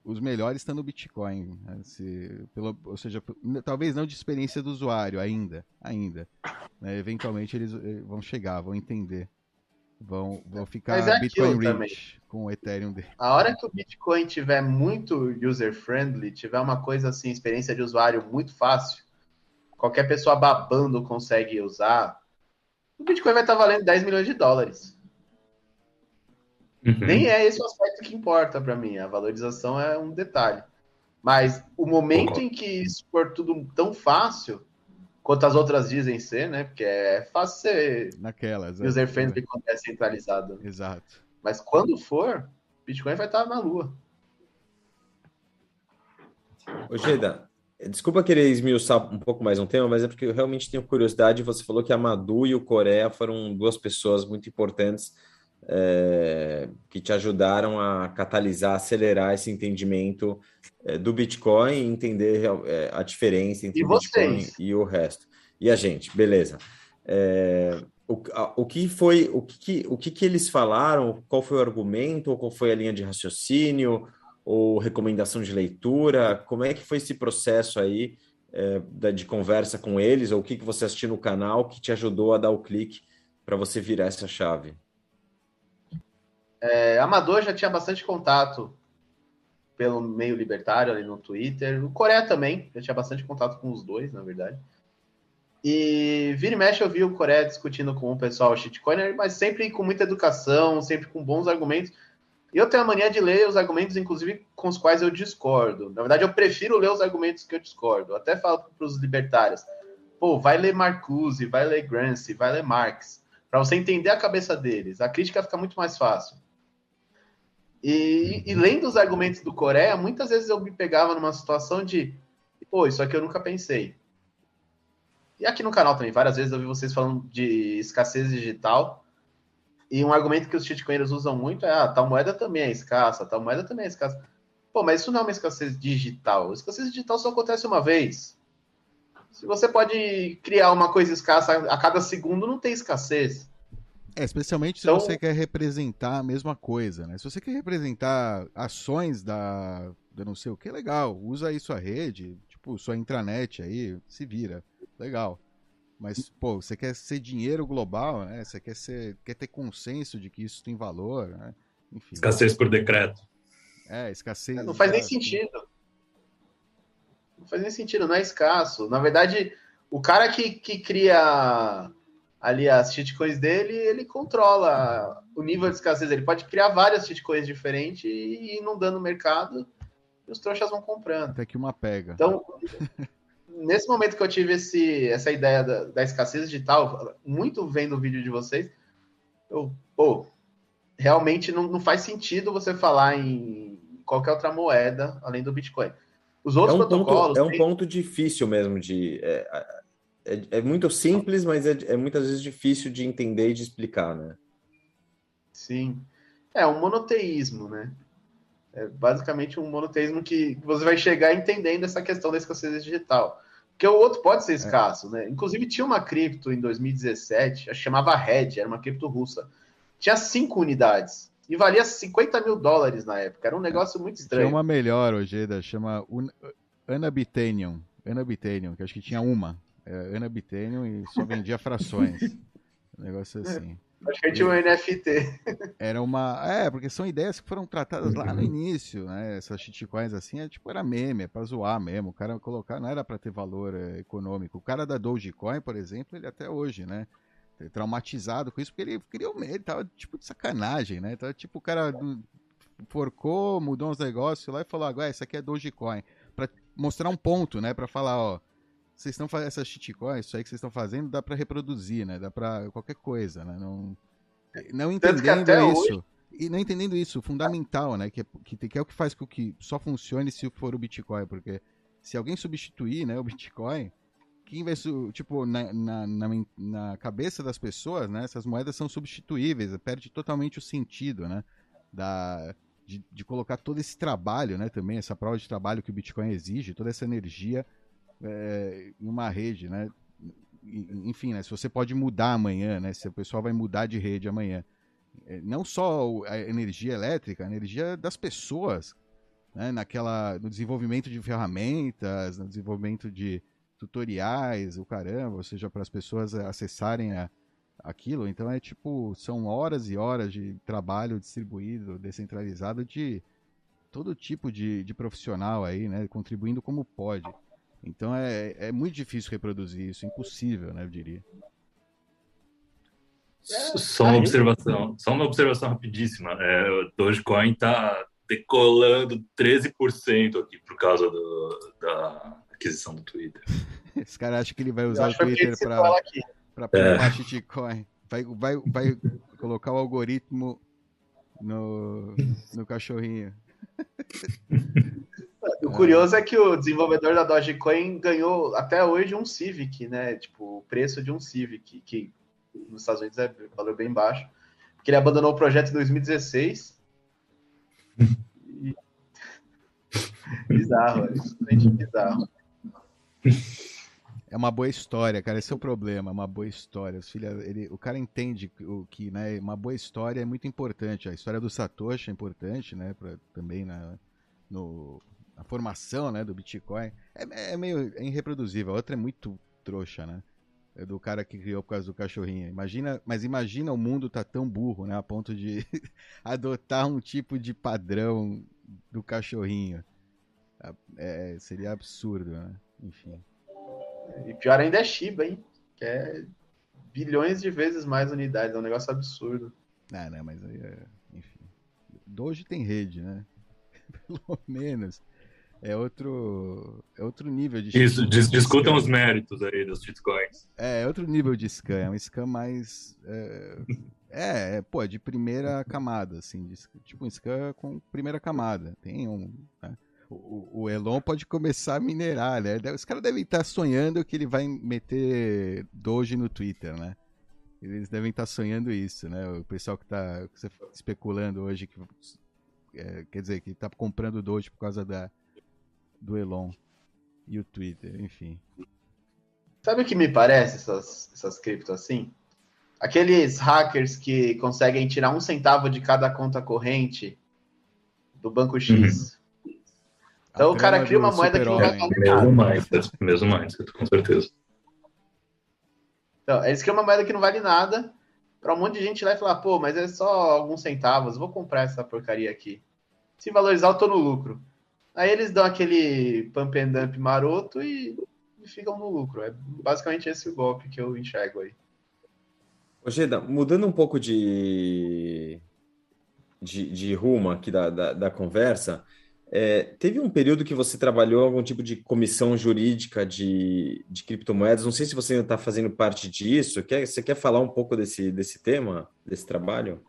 os melhores estão no Bitcoin. Né? Se, pelo, ou seja, talvez não de experiência do usuário ainda, ainda. Né? Eventualmente eles eh, vão chegar, vão entender. Vão, vão ficar é Bitcoin rich também. com o Ethereum dele. A hora que o Bitcoin tiver muito user-friendly, tiver uma coisa assim, experiência de usuário muito fácil, qualquer pessoa babando consegue usar, o Bitcoin vai estar valendo 10 milhões de dólares. Uhum. Nem é esse o aspecto que importa para mim. A valorização é um detalhe. Mas o momento em que isso for tudo tão fácil, quanto as outras dizem ser, né? Porque é fácil ser Naquelas, é. user-friendly quando é centralizado. Exato. Mas quando for, Bitcoin vai estar na lua. Ô, Geda, Desculpa querer esmiuçar um pouco mais um tema, mas é porque eu realmente tenho curiosidade. Você falou que a Madu e o Coreia foram duas pessoas muito importantes é, que te ajudaram a catalisar, acelerar esse entendimento é, do Bitcoin e entender é, a diferença entre E o Bitcoin vocês? e o resto. E a gente, beleza. É, o, a- o que foi, o que, o que, que eles falaram? Qual foi o argumento? Ou qual foi a linha de raciocínio? Ou recomendação de leitura? Como é que foi esse processo aí é, de conversa com eles? Ou o que, que você assistiu no canal que te ajudou a dar o clique para você virar essa chave? É, Amador já tinha bastante contato pelo meio libertário ali no Twitter. O Coreia também, já tinha bastante contato com os dois, na verdade. E vira e mexe eu vi o Coreia discutindo com o pessoal shitcoiner, mas sempre com muita educação, sempre com bons argumentos. E eu tenho a mania de ler os argumentos, inclusive, com os quais eu discordo. Na verdade, eu prefiro ler os argumentos que eu discordo. Até falo para os libertários, pô, vai ler Marcuse, vai ler Gramsci, vai ler Marx, para você entender a cabeça deles. A crítica fica muito mais fácil. E, e lendo os argumentos do Coreia, muitas vezes eu me pegava numa situação de, pô, isso aqui eu nunca pensei. E aqui no canal também, várias vezes eu vi vocês falando de escassez digital. E um argumento que os shitcoiners usam muito é: ah, tal moeda também é escassa, tal moeda também é escassa. Pô, mas isso não é uma escassez digital. Escassez digital só acontece uma vez. Se você pode criar uma coisa escassa a cada segundo, não tem escassez. É, especialmente se Então- você quer representar a mesma coisa, né? Se você quer representar ações da, da não sei o que, legal. Usa aí sua rede, tipo, sua intranet aí, se vira. Legal. Mas, pô, você quer ser dinheiro global, né? Você quer, ser, quer ter consenso de que isso tem valor, né? Enfim. Escassez por decreto. É, escassez. Não faz nem sentido. Não faz nem sentido, não é escasso. Na verdade, o cara que, que cria ali as shitcoins dele, ele controla o nível de escassez. Ele pode criar várias shitcoins diferentes e ir inundando o mercado e os trouxas vão comprando. Até que uma pega. Então, nesse momento que eu tive esse, essa ideia da, da escassez digital, muito vendo o vídeo de vocês, eu, pô, realmente não, não faz sentido você falar em qualquer outra moeda além do Bitcoin. Os É outros um, protocolos. ponto, é um têm- ponto difícil mesmo de. É, é, é muito simples, mas é, é muitas vezes difícil de entender e de explicar, né? Sim. É um monoteísmo, né? É basicamente um monoteísmo que você vai chegar entendendo essa questão da escassez digital. Porque o outro pode ser escasso, né? Inclusive tinha uma cripto em 2017, acho que chamava Red, era uma cripto russa. Tinha cinco unidades e valia 50 mil dólares na época. Era um negócio muito Tinha estranho. uma melhor, Ojeda, chama Un... Anabitanium. Anabitanium, que acho que tinha uma. É, Anabitanium e só vendia frações. Um negócio assim. Acho que tinha um NFT. Era uma. É, porque são ideias que foram tratadas lá no início, né? Essas shitcoins assim, é, tipo, era meme, é pra zoar mesmo. O cara colocar, não era pra ter valor é, econômico. O cara da Dogecoin, por exemplo, ele até hoje, né? é Traumatizado com isso, porque ele criou medo, ele tava tipo de sacanagem, né? Tava tipo o cara forcou, mudou uns negócios lá e falou: agora isso aqui é Dogecoin. Pra mostrar um ponto, né? Pra falar, ó. Vocês estão fazendo essas shitcoins, isso aí que vocês estão fazendo, dá pra reproduzir, né? Dá pra qualquer coisa, né? Não, não Tanto que entendendo isso. E não entendendo isso, fundamental, né? Que é, que, que é o que faz com que só funcione se for o Bitcoin. Porque se alguém substituir né, o Bitcoin, quem vai. Tipo, na, na, na, na cabeça das pessoas, né? Essas moedas são substituíveis, perde totalmente o sentido, né? Da, de, de colocar todo esse trabalho, né? Também, essa prova de trabalho que o Bitcoin exige, toda essa energia é, uma rede, né? Enfim, né? Se você pode mudar amanhã, né? Se o pessoal vai mudar de rede amanhã. É, Não só a energia elétrica, a energia das pessoas, né? Naquela, no desenvolvimento de ferramentas, no desenvolvimento de tutoriais, o caramba, ou seja, para as pessoas acessarem a, aquilo. Então é tipo, são horas e horas de trabalho distribuído, descentralizado de todo tipo de, de profissional aí, né? Contribuindo como pode. Então é, é muito difícil reproduzir isso, impossível, né? Eu diria. Só uma observação, só uma observação rapidíssima. É, o Dogecoin está decolando 13% aqui por causa do- da aquisição do Twitter. Esse cara acha que ele vai usar o Twitter para para provar shitcoin. Vai, vai, vai colocar o algoritmo no, no cachorrinho. O curioso é que o desenvolvedor da Dogecoin ganhou até hoje um Civic, né? Tipo, o preço de um Civic, que nos Estados Unidos é valor bem baixo. Porque ele abandonou o projeto em 2016. E... bizarro, é simplesmente bizarro. É uma boa história, cara. Esse é o problema, é uma boa história. Os filha, ele, o cara entende o que, né? Uma boa história é muito importante. A história do Satoshi é importante, né? Pra, também na, no, a formação né, do Bitcoin é, é meio é irreproduzível. A outra é muito trouxa, né? É do cara que criou por causa do cachorrinho. Imagina, mas imagina o mundo tá tão burro, né? A ponto de adotar um tipo de padrão do cachorrinho. É, seria absurdo, né? Enfim. E pior ainda é Shiba, hein? Que é bilhões de vezes mais unidades. É um negócio absurdo. Ah, não, mas aí, é... enfim. Doge tem rede, né? Pelo menos é outro, é outro nível de. Isso, dis discutam os méritos aí dos shitcoins. É, é outro nível de scam, é um scam mais. É, é, é pô, de primeira camada, assim, de, tipo um scam com primeira camada. Tem um. Né? O, o, Elon pode começar a minerar, né? Os caras devem estar sonhando que ele vai meter Doge no Twitter, né? Eles devem estar sonhando isso, né? O pessoal que está especulando hoje que é, quer dizer, que está comprando Doge por causa da, do Elon e o Twitter, enfim. Sabe o que me parece essas, essas criptos assim? Aqueles hackers que conseguem tirar um centavo de cada conta corrente do banco X. Uhum. Então o cara cria uma moeda que não vai valer nada. Mesmo mindset, mesmo mindset, com certeza. Então, eles criam uma moeda que não vale nada para um monte de gente lá e falar, pô, mas é só alguns centavos, vou comprar essa porcaria aqui. Se valorizar, eu tô no lucro. Aí eles dão aquele pump and dump maroto e, e ficam no lucro. É basicamente esse o golpe que eu enxergo aí. Ojeda, mudando um pouco de, de, de rumo aqui da, da, da conversa, é, teve um período que você trabalhou algum tipo de comissão jurídica de, de criptomoedas? Não sei se você ainda está fazendo parte disso. Quer, você quer falar um pouco desse, desse tema, desse trabalho?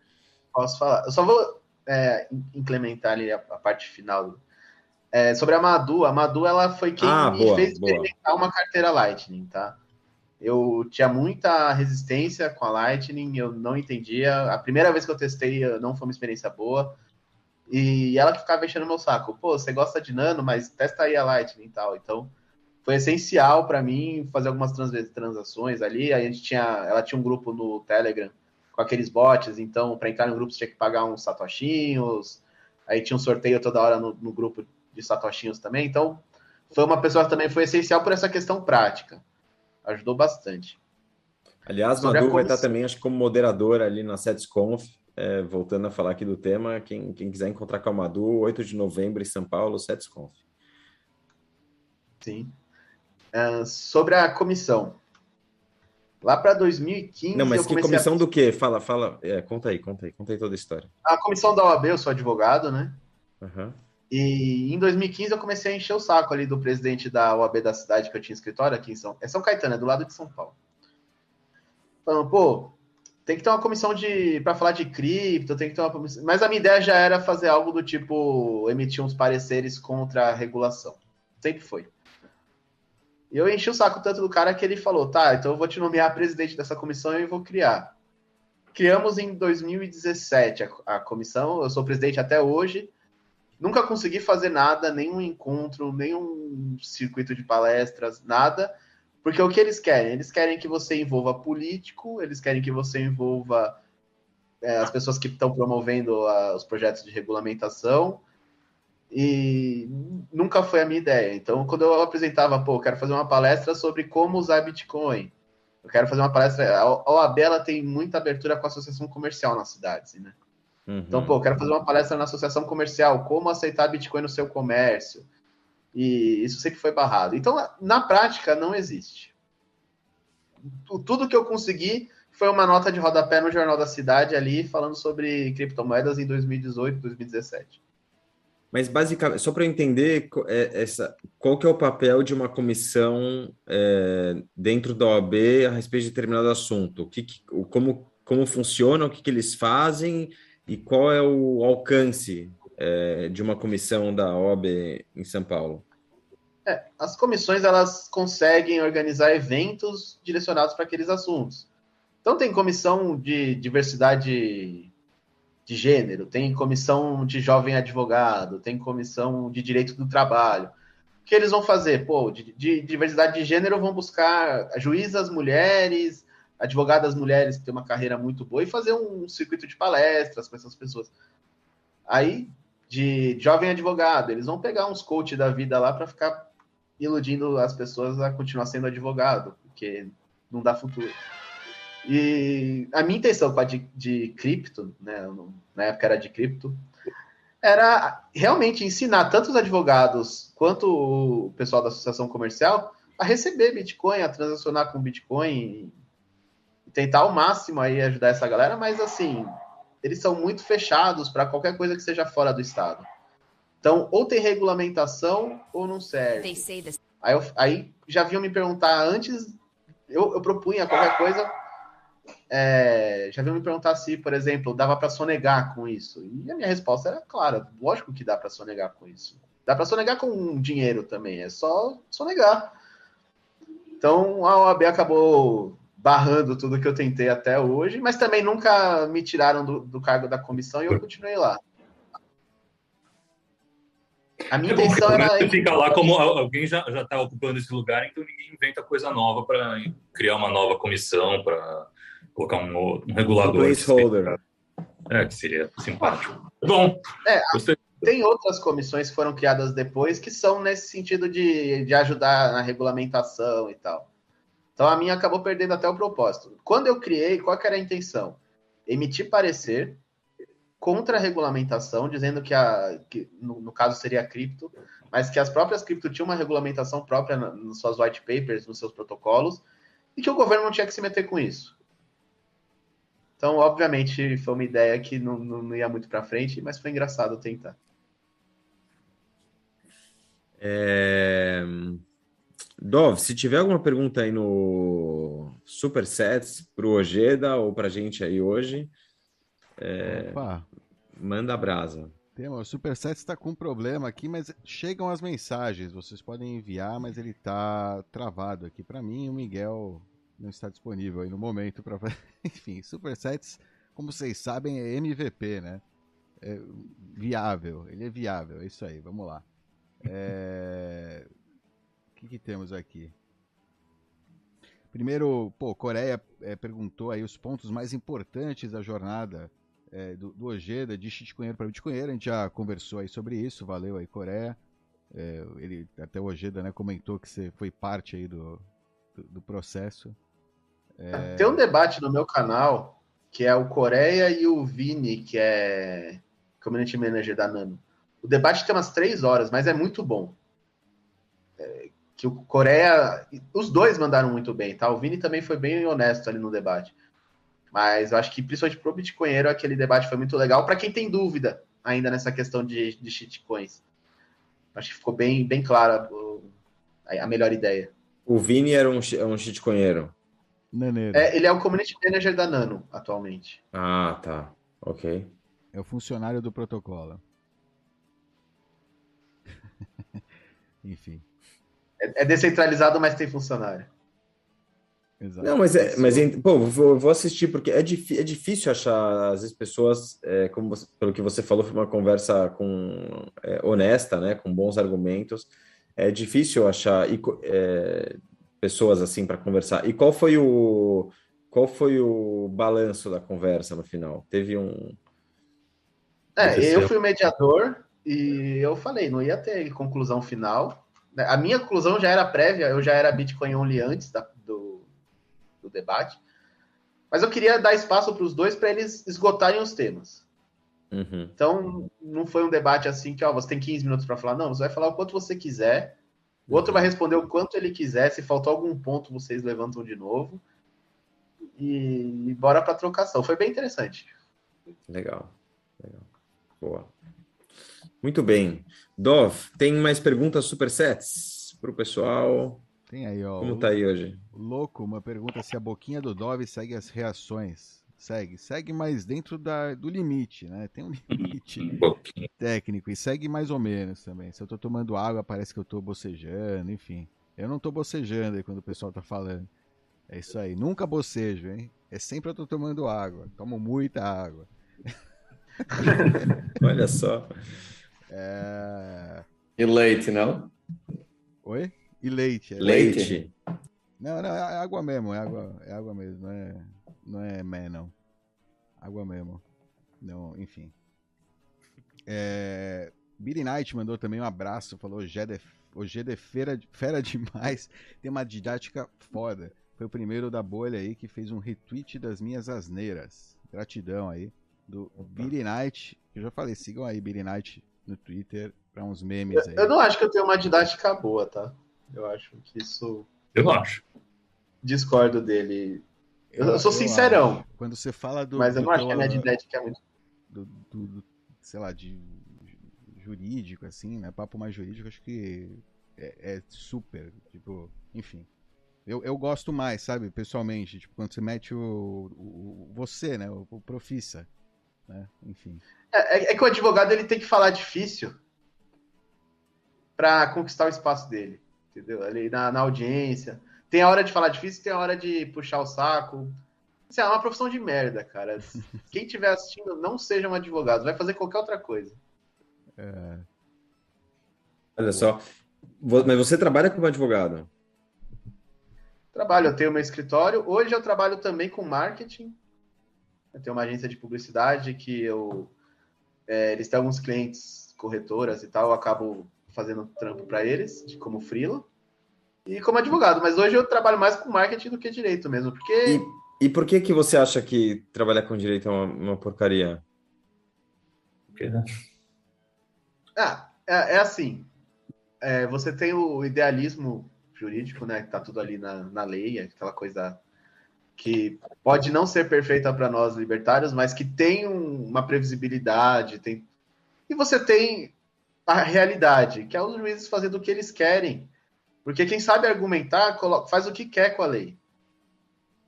Posso falar. Eu só vou é, implementar ali a, a parte final é, sobre a Madu, a Madu ela foi quem ah, me boa, fez experimentar boa. uma carteira Lightning, tá? Eu tinha muita resistência com a Lightning, eu não entendia. A primeira vez que eu testei não foi uma experiência boa. E ela que ficava mexendo no meu saco. Pô, você gosta de Nano, mas testa aí a Lightning e tal. Então, foi essencial para mim fazer algumas transações ali. A gente tinha, ela tinha um grupo no Telegram com aqueles bots, então para entrar no grupo você tinha que pagar uns satoshinhos. Aí tinha um sorteio toda hora no, no grupo de satoshinhos também. Então, foi uma pessoa que também foi essencial por essa questão prática. Ajudou bastante. Aliás, Sobre Madu vai estar também, acho que como moderador ali na SetsConf, é, voltando a falar aqui do tema, quem, quem quiser encontrar com a Madu, 8 de novembro em São Paulo, SetsConf. Sim. Uh, sobre a comissão. Lá para 2015. Não, mas que comissão a... do quê? Fala, fala. É, conta aí, conta aí, conta aí toda a história. A comissão da OAB, eu sou advogado, né? Uhum. E em 2015 eu comecei a encher o saco ali do presidente da OAB da cidade que eu tinha escritório aqui em São, é São Caetano, é do lado de São Paulo. Falando, pô, tem que ter uma comissão de para falar de cripto, tem que ter uma comissão. Mas a minha ideia já era fazer algo do tipo emitir uns pareceres contra a regulação. Sempre foi. E eu enchi o saco tanto do cara que ele falou: "Tá, então eu vou te nomear presidente dessa comissão e vou criar". Criamos em 2017 a, a comissão, eu sou presidente até hoje. Nunca consegui fazer nada, nenhum encontro, nenhum circuito de palestras, nada. Porque o que eles querem? Eles querem que você envolva político, eles querem que você envolva é, as pessoas que estão promovendo a, os projetos de regulamentação. E nunca foi a minha ideia. Então, quando eu apresentava, pô, eu quero fazer uma palestra sobre como usar Bitcoin. Eu quero fazer uma palestra. A OAB ela tem muita abertura com a associação comercial nas cidades, né? Uhum. Então, pô, quero fazer uma palestra na associação comercial, como aceitar Bitcoin no seu comércio. E isso sempre foi barrado. Então, na prática, não existe. Tudo que eu consegui foi uma nota de rodapé no Jornal da Cidade ali, falando sobre criptomoedas em 2018, 2017. Mas basicamente, só para entender é, essa, qual que é o papel de uma comissão é, dentro da OAB a respeito de determinado assunto, o que, como, como funciona, o que, que eles fazem e qual é o alcance é, de uma comissão da OAB em São Paulo? É, as comissões elas conseguem organizar eventos direcionados para aqueles assuntos. Então tem comissão de diversidade de gênero, tem comissão de jovem advogado, tem comissão de direito do trabalho. O que eles vão fazer? Pô, de, de diversidade de gênero vão buscar juízas mulheres, advogadas mulheres que têm uma carreira muito boa e fazer um circuito de palestras com essas pessoas. Aí, de jovem advogado, eles vão pegar uns coach da vida lá para ficar iludindo as pessoas a continuar sendo advogado, porque não dá futuro. E a minha intenção com de, de cripto, né, na época era de cripto, era realmente ensinar tanto os advogados quanto o pessoal da associação comercial a receber Bitcoin, a transacionar com Bitcoin, tentar ao máximo aí ajudar essa galera, mas assim, eles são muito fechados para qualquer coisa que seja fora do Estado. Então, ou tem regulamentação ou não serve. Aí, eu, aí já vinham me perguntar antes, eu, eu propunha qualquer coisa, é, já vinham me perguntar se, por exemplo, dava para sonegar com isso. E a minha resposta era clara: lógico que dá para sonegar com isso. Dá para sonegar com dinheiro também, é só sonegar. Então a OAB acabou barrando tudo que eu tentei até hoje, mas também nunca me tiraram do, do cargo da comissão e eu continuei lá. A minha é intenção bom, era. Você fica lá como alguém já está ocupando esse lugar, então ninguém inventa coisa nova para criar uma nova comissão, para colocar um, um regulador. Um placeholder. É, que seria simpático. Bom, é, tem outras comissões que foram criadas depois que são nesse sentido de, de ajudar na regulamentação e tal. Então a minha acabou perdendo até o propósito. Quando eu criei, qual era a intenção? Emitir parecer contra a regulamentação, dizendo que, a, que no, no, caso seria a cripto, mas que as próprias cripto tinham uma regulamentação própria nas suas white papers, nos seus protocolos, e que o governo não tinha que se meter com isso. Então, obviamente, foi uma ideia que não, não, não ia muito para frente, mas foi engraçado tentar. É... Dov, se tiver alguma pergunta aí no Supersets para o Ojeda ou para a gente aí hoje, é... manda brasa. o Supersets está com um problema aqui, mas chegam as mensagens. Vocês podem enviar, mas ele está travado aqui para mim. O Miguel não está disponível aí no momento para. Enfim, Supersets, como vocês sabem, é MVP, né? É viável, ele é viável, é isso aí, vamos lá. É... Que, que temos aqui? Primeiro, pô, Coreia é, perguntou aí os pontos mais importantes da jornada é, do, do Ojeda de shitcoinheiro para bitcoinheiro. A gente já conversou aí sobre isso, valeu aí, Coreia. É, ele, até o Ojeda né, comentou que você foi parte aí do, do, do processo. É... Tem um debate no meu canal que é o Coreia e o Vini, que é Community Manager da Nano. O debate tem umas três horas, mas é muito bom. Que o Coreia. Os dois mandaram muito bem, tá? O Vini também foi bem honesto ali no debate. Mas eu acho que, principalmente pro Bitcoinheiro, aquele debate foi muito legal. Para quem tem dúvida ainda nessa questão de, de shitcoins. Acho que ficou bem, bem clara a melhor ideia. O Vini era um, é um shitcoinheiro. Naneiro. É, ele é o community manager da Nano atualmente. Ah, tá. Ok. É o funcionário do protocolo. Enfim. É, é, descentralizado, mas tem funcionário. Exato. Não, mas, é, mas pô, vou, vou assistir, porque é, é difícil achar, às vezes, pessoas, é, como você, pelo que você falou, foi uma conversa com, é, honesta, né, com bons argumentos. É difícil achar, e, é, pessoas assim para conversar. E qual foi o qual foi o balanço da conversa no final? Teve um É, eu fui o mediador e eu falei, não ia ter conclusão final. A minha conclusão já era prévia, eu já era Bitcoin only antes da, do, do debate. Mas eu queria dar espaço para os dois para eles esgotarem os temas. Uhum. Então, não foi um debate assim que ó, você tem 15 minutos para falar. Não, você vai falar o quanto você quiser o outro vai responder o quanto ele quiser. Se faltou algum ponto, vocês levantam de novo. E, e bora para trocação. Foi bem interessante. Legal. Legal. Boa. Muito bem. Dov, tem mais perguntas supersets para o pessoal? Tem aí, ó. Como tá aí hoje? Louco, uma pergunta se a boquinha do Dove segue as reações. segue. Segue, mas dentro da, do limite, né? Tem um limite Um técnico e segue mais ou menos também. Se eu tô tomando água, parece que eu tô bocejando, enfim. Eu não tô bocejando aí quando o pessoal tá falando. É isso aí. Nunca bocejo, hein? É sempre eu tô tomando água. Tomo muita água. Olha só. É... E leite, não? Oi? E leite. é Leite. Leite. Não, não, é água mesmo, é água, é água mesmo, não é, não é mé, não. Água mesmo. Não, enfim. É, Billy Knight mandou também um abraço, falou, o Ged é, Ged é fera, fera demais, tem uma didática foda. Foi o primeiro da bolha aí que fez um retweet das minhas asneiras. Gratidão aí. Do Billy Knight, que eu já falei, sigam aí Billy Knight no Twitter pra uns memes aí. Eu não acho que eu tenho uma didática boa, tá? Eu acho que isso. Eu acho. Discordo dele. Eu, sou sincerão, acho. Quando você fala do. mas eu do não acho que a minha didática é muito. do, do- do- sei lá, de ju- jurídico, assim, né? Papo mais jurídico, acho que é, é super, tipo, enfim. Eu, eu gosto mais, sabe, pessoalmente, tipo, quando você mete o, o- o- você, né, o, o profissa, né, enfim. É, é- é que o advogado ele tem que falar difícil pra conquistar o espaço dele, entendeu? Ali na, na audiência. Tem a hora de falar difícil, tem a hora de puxar o saco. Assim, é uma profissão de merda, cara. Quem estiver assistindo, não seja um advogado, vai fazer qualquer outra coisa. Olha só. Mas você trabalha como advogado? Trabalho, eu tenho meu escritório. Hoje eu trabalho também com marketing. Eu tenho uma agência de publicidade que eu. é, eles têm alguns clientes, corretoras e tal, eu acabo fazendo trampo para eles, de, como freela. E como advogado, mas hoje eu trabalho mais com marketing do que direito mesmo, porque E, e por que que você acha que trabalhar com direito é uma, uma porcaria? Porque, né? ah, é, é assim, é, você tem o idealismo jurídico, né, que tá tudo ali na, na lei, aquela coisa que pode não ser perfeita para nós libertários, mas que tem um- uma previsibilidade, tem e você tem a realidade, que é os juízes fazendo o que eles querem, porque quem sabe argumentar faz o que quer com a lei.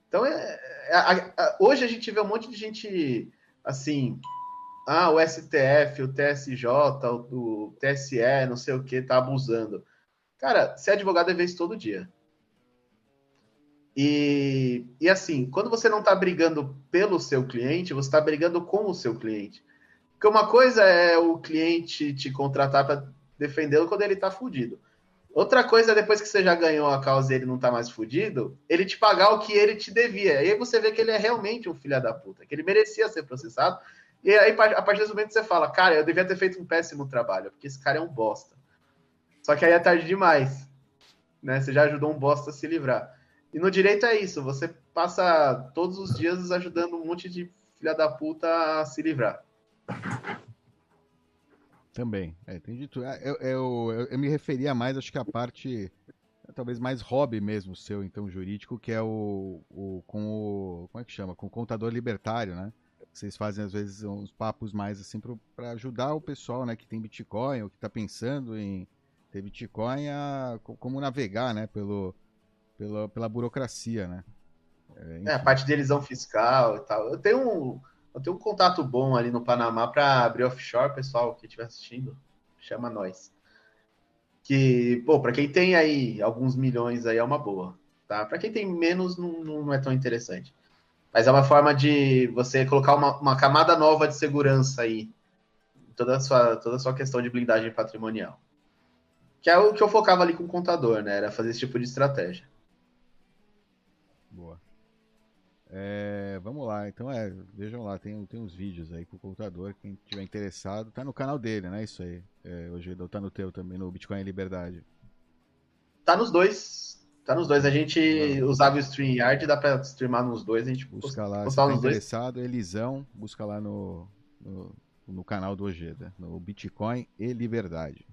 Então, é- é- hoje a gente vê um monte de gente assim, ah, o STF, o TSJ, o, o TSE, não sei o que, tá abusando. Cara, ser advogado é isso todo dia. E, e assim, quando você não está brigando pelo seu cliente, você está brigando com o seu cliente. Porque uma coisa é o cliente te contratar para defendê-lo quando ele está fudido. Outra coisa é depois que você já ganhou a causa e ele não está mais fudido, ele te pagar o que ele te devia. E aí você vê que ele é realmente um filho da puta, que ele merecia ser processado. E aí, a partir desse momento, você fala, cara, eu devia ter feito um péssimo trabalho, porque esse cara é um bosta. Só que aí é tarde demais. Né? Você já ajudou um bosta a se livrar. E no direito é isso, você passa todos os dias ajudando um monte de filha da puta a se livrar. Também, é, de tudo. Ah, Eu, eu, eu, me referia mais, acho que a parte, talvez mais hobby mesmo seu, então, jurídico, que é o, o com o, como é que chama? Com o contador libertário, né? Vocês fazem, às vezes, uns papos mais, assim, para ajudar o pessoal, né, que tem Bitcoin, ou que está pensando em ter Bitcoin, a, co- como navegar, né, pelo, pela, pela burocracia, né? É, É, a parte de elisão fiscal e tal. Eu tenho um, eu tenho um contato bom ali no Panamá para abrir offshore, pessoal que estiver assistindo, chama nós. Que, pô, para quem tem aí alguns milhões aí é uma boa, tá? Para quem tem menos não, não é tão interessante. Mas é uma forma de você colocar uma, uma camada nova de segurança aí toda a sua toda a sua questão de blindagem patrimonial. Que é o que eu focava ali com o contador, né? Era fazer esse tipo de estratégia. É, vamos lá, então é, vejam lá, tem, tem uns vídeos aí com o contador, quem tiver interessado, tá no canal dele, né? Isso aí. É, hoje tá no teu também, no Bitcoin e Liberdade. Tá nos dois. Tá nos dois. A gente usava o StreamYard, dá pra streamar nos dois. A gente Busca lá, se tá nos dois. interessado, Elisão, busca lá no, no, no canal do Ojeda, no Bitcoin e Liberdade.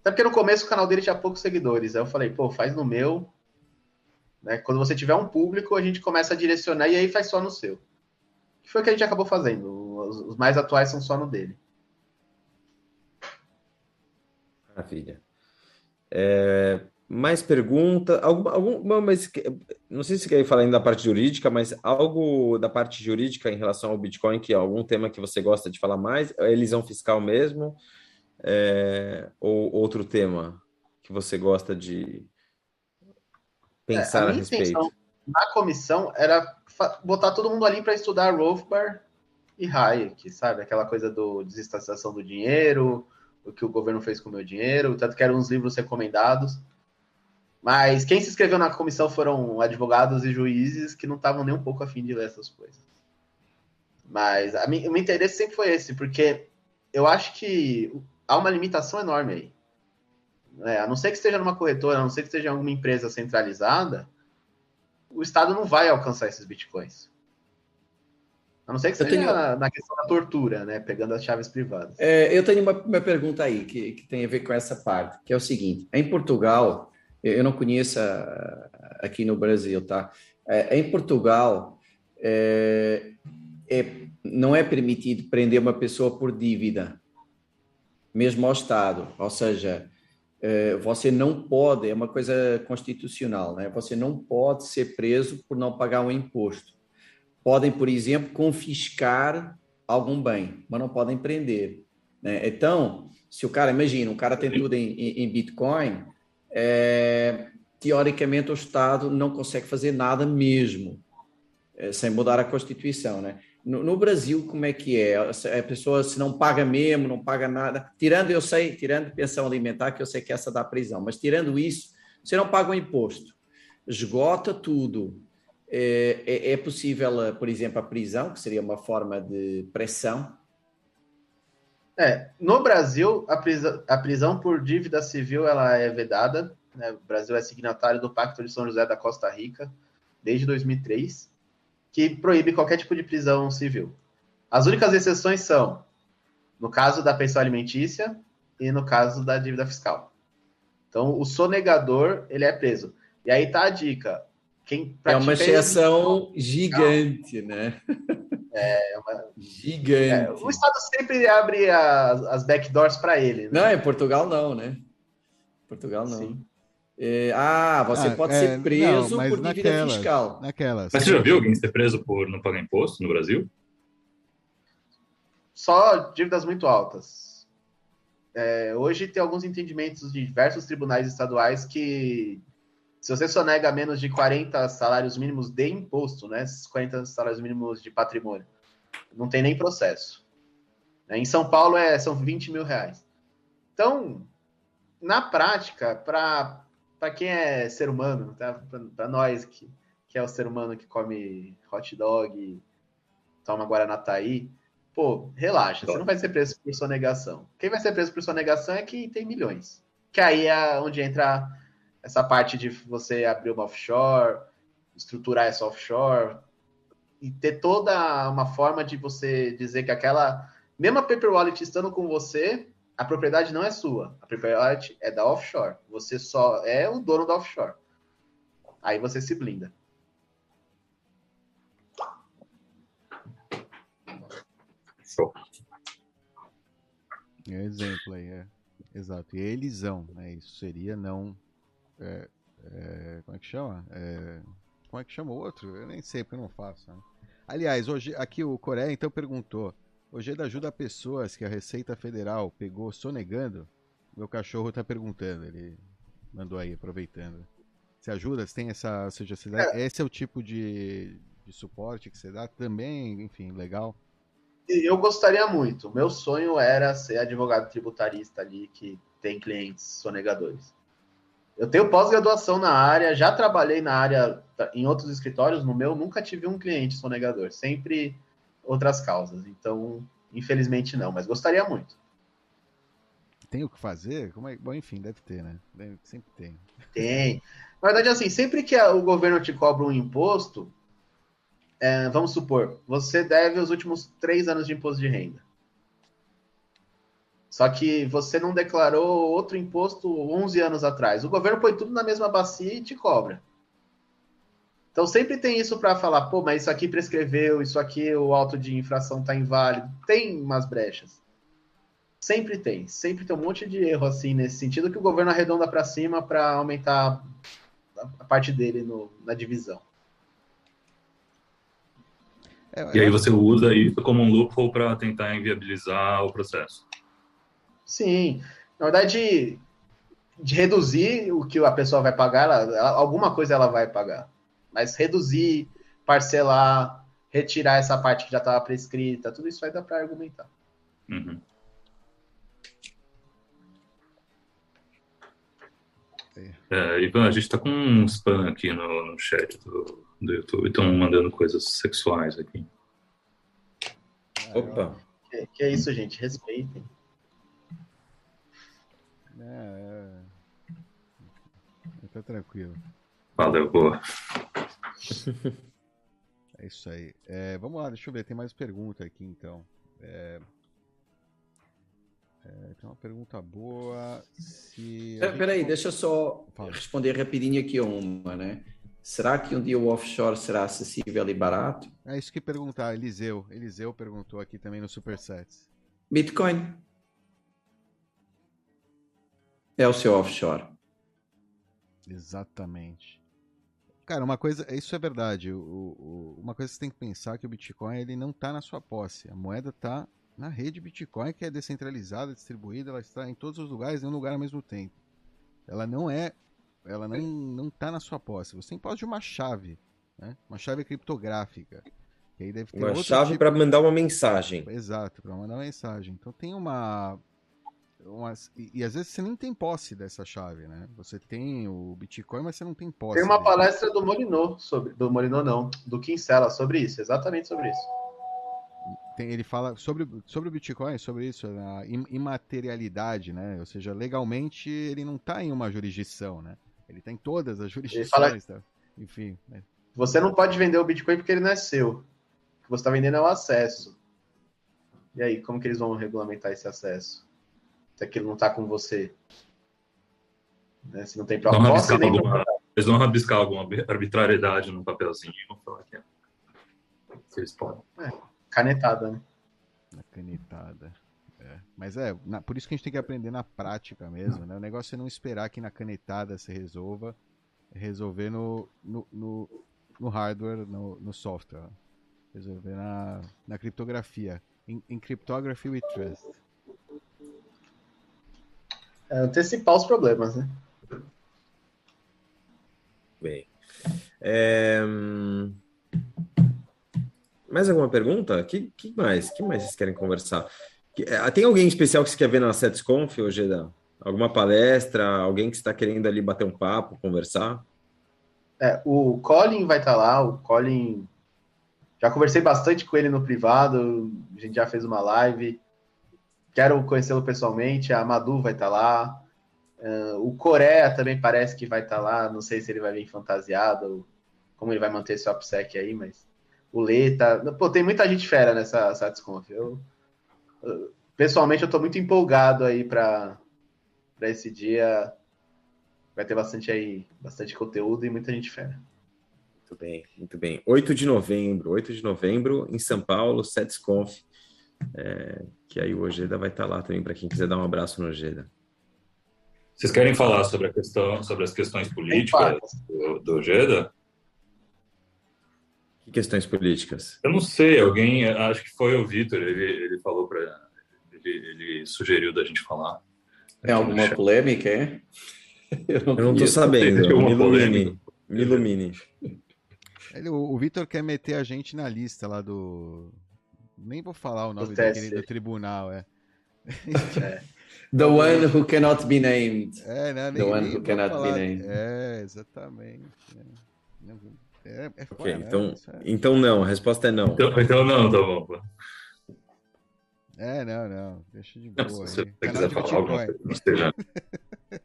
Até porque no começo o canal dele tinha poucos seguidores. Aí eu falei, pô, faz no meu. Né? Quando você tiver um público, a gente começa a direcionar e aí faz só no seu. Que foi o que a gente acabou fazendo. Os, mais atuais são só no dele. Maravilha. É, Mais pergunta? Alguma, alguma, mas não sei se quer falar ainda da parte jurídica, mas algo da parte jurídica em relação ao Bitcoin, que é algum tema que você gosta de falar mais? É elisão fiscal mesmo? É, ou outro tema que você gosta de pensar é, a, a respeito? na comissão era botar todo mundo ali para estudar Rothbard e Hayek, sabe? Aquela coisa do desestatização do dinheiro, o que o governo fez com o meu dinheiro, tanto que eram uns livros recomendados. Mas quem se inscreveu na comissão foram advogados e juízes que não estavam nem um pouco afim de ler essas coisas. Mas a mim, o meu interesse sempre foi esse, porque eu acho que há uma limitação enorme aí. É, a não ser que esteja numa corretora, a não ser que esteja em alguma empresa centralizada, o Estado não vai alcançar esses bitcoins. A não ser que seja tenho... na, na, questão da tortura, né? Pegando as chaves privadas. É, eu tenho uma, uma pergunta aí que, que, tem a ver com essa parte, que é o seguinte: em Portugal, eu não conheço aqui no Brasil, tá? É, em Portugal, é, é, não é permitido prender uma pessoa por dívida, mesmo ao Estado. Ou seja, você não pode, é uma coisa constitucional, né? Você não pode ser preso por não pagar um imposto. Podem, por exemplo, confiscar algum bem, mas não podem prender. Né? Então, se o cara, imagina, o cara tem tudo em, em Bitcoin, é, teoricamente o Estado não consegue fazer nada mesmo, é, sem mudar a Constituição, né? No, no, Brasil, como é que é? A pessoa se não paga mesmo, não paga nada. Tirando, eu sei, tirando pensão alimentar, que eu sei que essa dá prisão, mas tirando isso, você não paga o imposto, esgota tudo. É, é, é possível, por exemplo, a prisão, que seria uma forma de pressão. É, no Brasil, a prisão, a prisão por dívida civil ela é vedada. Né? O Brasil é signatário do Pacto de São José da Costa Rica desde 2003 que proíbe qualquer tipo de prisão civil. As únicas exceções são no caso da pensão alimentícia e no caso da dívida fiscal. Então, o sonegador, ele é preso. E aí tá a dica. Quem é uma exceção gigante, né? É, é uma... Gigante. É, o Estado sempre abre as, as backdoors para ele. Né? Não, em Portugal não, né? Portugal não. Sim. É, ah, você ah, pode é, ser preso não, por dívida naquelas, fiscal. Naquelas. Mas você já viu alguém ser preso por não pagar imposto no Brasil? Só dívidas muito altas. É, hoje tem alguns entendimentos de diversos tribunais estaduais que se você sonega menos de 40 salários mínimos de imposto, né? 40 salários mínimos de patrimônio, não tem nem processo. Em São Paulo é, são 20 mil reais. Então, na prática, para para quem é ser humano, tá? para nós que, que é o ser humano que come hot dog, toma Guaranataí, pô, relaxa, você não vai ser preso por sonegação. Quem vai ser preso por sonegação é quem tem milhões. Que aí é onde entra essa parte de você abrir uma offshore, estruturar essa offshore e ter toda uma forma de você dizer que aquela mesma paper wallet estando com você, a propriedade não é sua. A propriedade é da offshore. Você só é o dono da offshore. Aí você se blinda. Show. É exemplo aí, é. Exato. E elisão, né? Isso seria não. É, é, como é que chama? É, como é que chama o outro? Eu nem sei porque eu não faço. Né? Aliás, hoje aqui o Coreia então perguntou o Geda ajuda pessoas que a Receita Federal pegou sonegando. Meu cachorro tá perguntando, ele mandou aí, aproveitando. Você ajuda? Você tem essa. Ou seja, você dá, é. esse é o tipo de, de suporte que você dá também, enfim, legal. Eu gostaria muito. Meu sonho era ser advogado tributarista ali que tem clientes sonegadores. Eu tenho pós-graduação na área, já trabalhei na área em outros escritórios, no meu nunca tive um cliente sonegador. Sempre outras causas. Então, infelizmente não, mas gostaria muito. Tem o que fazer? Como é... Bom, enfim, deve ter, né? Deve... Sempre tem. Tem. Na verdade, assim, sempre que o governo te cobra um imposto, é, vamos supor, você deve os últimos três anos de imposto de renda. Só que você não declarou outro imposto 11 anos atrás. O governo põe tudo na mesma bacia e te cobra. Então sempre tem isso para falar, pô, mas isso aqui prescreveu, isso aqui o auto de infração está inválido. Tem umas brechas. Sempre tem, sempre tem um monte de erro assim nesse sentido que o governo arredonda para cima para aumentar a parte dele no, na divisão. É, e aí você usa isso como um loophole para tentar inviabilizar o processo. Sim, na verdade, de reduzir o que a pessoa vai pagar, ela, alguma coisa ela vai pagar. Mas reduzir, parcelar, retirar essa parte que já estava prescrita, tudo isso vai dar para argumentar. Uhum. É, Ivan, a gente está com um spam aqui no, no chat do, do YouTube, estão mandando coisas sexuais aqui. Opa! Que, que é isso, gente? Respeitem. É, é. Tá tranquilo. Valeu, boa. É isso aí. É, vamos lá, deixa eu ver. Tem mais pergunta aqui então. É, é, tem uma pergunta boa. Se é, Peraí, deixa eu só Fala. responder rapidinho aqui uma, né? Será que um dia o offshore será acessível e barato? É isso que perguntar, Eliseu. Eliseu perguntou aqui também no Supersets. Bitcoin. É o seu offshore. Exatamente. Cara, uma coisa, isso é verdade. O, o, uma coisa que você tem que pensar é que o Bitcoin ele não está na sua posse. A moeda está na rede Bitcoin, que é descentralizada, distribuída, ela está em todos os lugares, em um lugar ao mesmo tempo. Ela não é, ela não não está na sua posse. Você tem posse de uma chave, né? Uma chave criptográfica. Que aí deve ter uma chave tipo... para mandar uma mensagem. Exato, para mandar uma mensagem. Então tem uma umas, e, e, às vezes você nem tem posse dessa chave, né? Você tem o Bitcoin, mas você não tem posse. Tem uma dele. palestra do Molinô sobre. Do Molinô não, do Kinsella sobre isso, exatamente sobre isso. Tem, ele fala sobre, sobre o Bitcoin, sobre isso, a imaterialidade, né? Ou seja, legalmente ele não está em uma jurisdição, né? Ele está em todas as jurisdições, fala... tá? enfim. Né? Você não pode vender o Bitcoin porque ele não é seu. O que você está vendendo é o acesso. E aí, como que eles vão regulamentar esse acesso? Se aquilo não está com você. Né? Se não tem proposta, nem alguma, Eles vão rabiscar alguma arbitrariedade no papelzinho e vão falar que é. Se eles podem. É, canetada, né? Na canetada. É. Mas é, na, por isso que a gente tem que aprender na prática mesmo, né? O negócio é não esperar que na canetada se resolva, resolver no, no, no, no hardware, no, no software. Resolver na, na criptografia. Em, em Cryptography with Trust é, antecipar os problemas, né? Bem. É... Mais alguma pergunta? Que, que mais? que mais vocês querem conversar? É, tem alguém especial que você quer ver na SetsConf hoje, Dan? Alguma palestra? Alguém que está querendo ali bater um papo, conversar? É, o Colin vai estar tá lá. O Colin. Já conversei bastante com ele no privado. A gente já fez uma live. Quero conhecê-lo pessoalmente. A Madu vai estar tá lá. Uh, o Coreia também parece que vai estar tá lá. Não sei se ele vai vir fantasiado ou como ele vai manter esse OPSEC aí, mas o Leta. Pô, tem muita gente fera nessa Satisconf. Eu, eu, pessoalmente, eu estou muito empolgado aí para esse dia. Vai ter bastante aí, bastante conteúdo e muita gente fera. Muito bem, muito bem. 8 de novembro, 8 de novembro, em São Paulo, SetsConf. É, que aí o Ojeda vai estar lá também para quem quiser dar um abraço no Ojeda. Vocês querem falar sobre a questão, sobre as questões políticas do, do Ojeda? Que questões políticas? Eu não sei, alguém, acho que foi o Vitor, ele, ele falou para ele, ele, sugeriu da gente falar. Tem alguma polêmica, é? Eu não, estou sabendo. Me ilumine. Me ilumine. O, o Vitor quer meter a gente na lista lá do nem vou falar o nome daquele do tribunal, é. é. The one who cannot be named. É, né? The one who cannot falar. be named. É, exatamente. É, é, é okay, né? então, é... então não, a resposta é não. Então, então não, tá bom. É, não, não. Deixa de boa. se você quiser falar alguma coisa,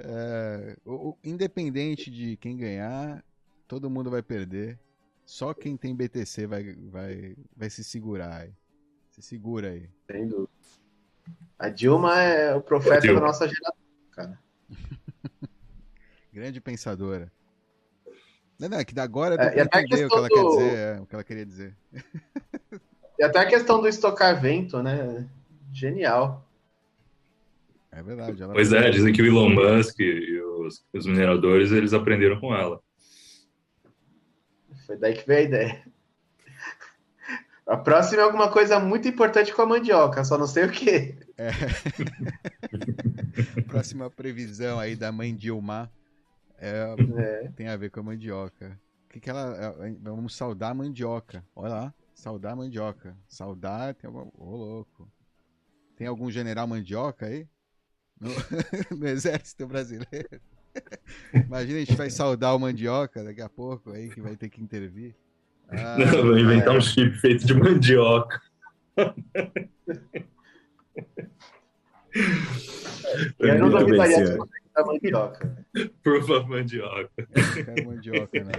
é, o, o, independente de quem ganhar, todo mundo vai perder. Só quem tem BTC vai, vai, vai se segurar aí. Se segura aí. Sem dúvida. A Dilma é o profeta da nossa geração, cara. Grande pensadora. Não, não, é que agora é, entender o que ela do... quer dizer, é, o que ela queria dizer. E até a questão do estocar vento, né? Genial. É verdade. pois é, dizem que o Elon Musk e os, os mineradores eles aprenderam com ela. Foi daí que veio a ideia. A próxima é alguma coisa muito importante com a mandioca, só não sei o que. É. próxima previsão aí da mãe Dilma é, é. tem a ver com a mandioca. O que, que ela. É, vamos saudar a mandioca. Olha lá, saudar a mandioca. Saudar. Tem algum, oh, louco. Tem algum general mandioca aí? No, no exército brasileiro? Imagina a gente vai saudar o mandioca daqui a pouco aí, que vai ter que intervir. Ah, Vou inventar é. um chip feito de mandioca. Eu não duvidaria de da mandioca. Proof of mandioca. É mandioca, né?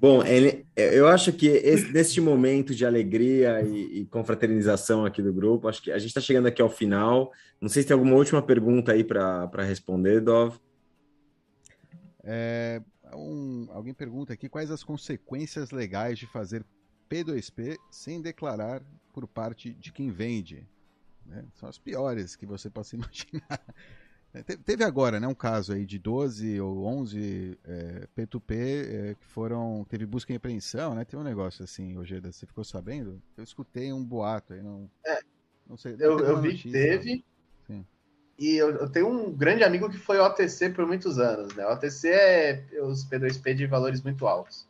Bom, ele, eu acho que esse, neste momento de alegria e, e, confraternização aqui do grupo, acho que a gente está chegando aqui ao final. Não sei se tem alguma última pergunta aí para responder, Dov. É, um, alguém pergunta aqui quais as consequências legais de fazer P2P sem declarar por parte de quem vende. Né? São as piores que você possa imaginar. É, teve agora né, um caso aí de 12 ou 11 é, P2P é, que foram. Teve busca e apreensão, né? Tem um negócio assim, Ojeda, você ficou sabendo? Eu escutei um boato aí, não. É, não sei. Não eu, eu vi que teve. E eu, eu, tenho um grande amigo que foi OTC por muitos anos, né? OTC é os P2P de valores muito altos.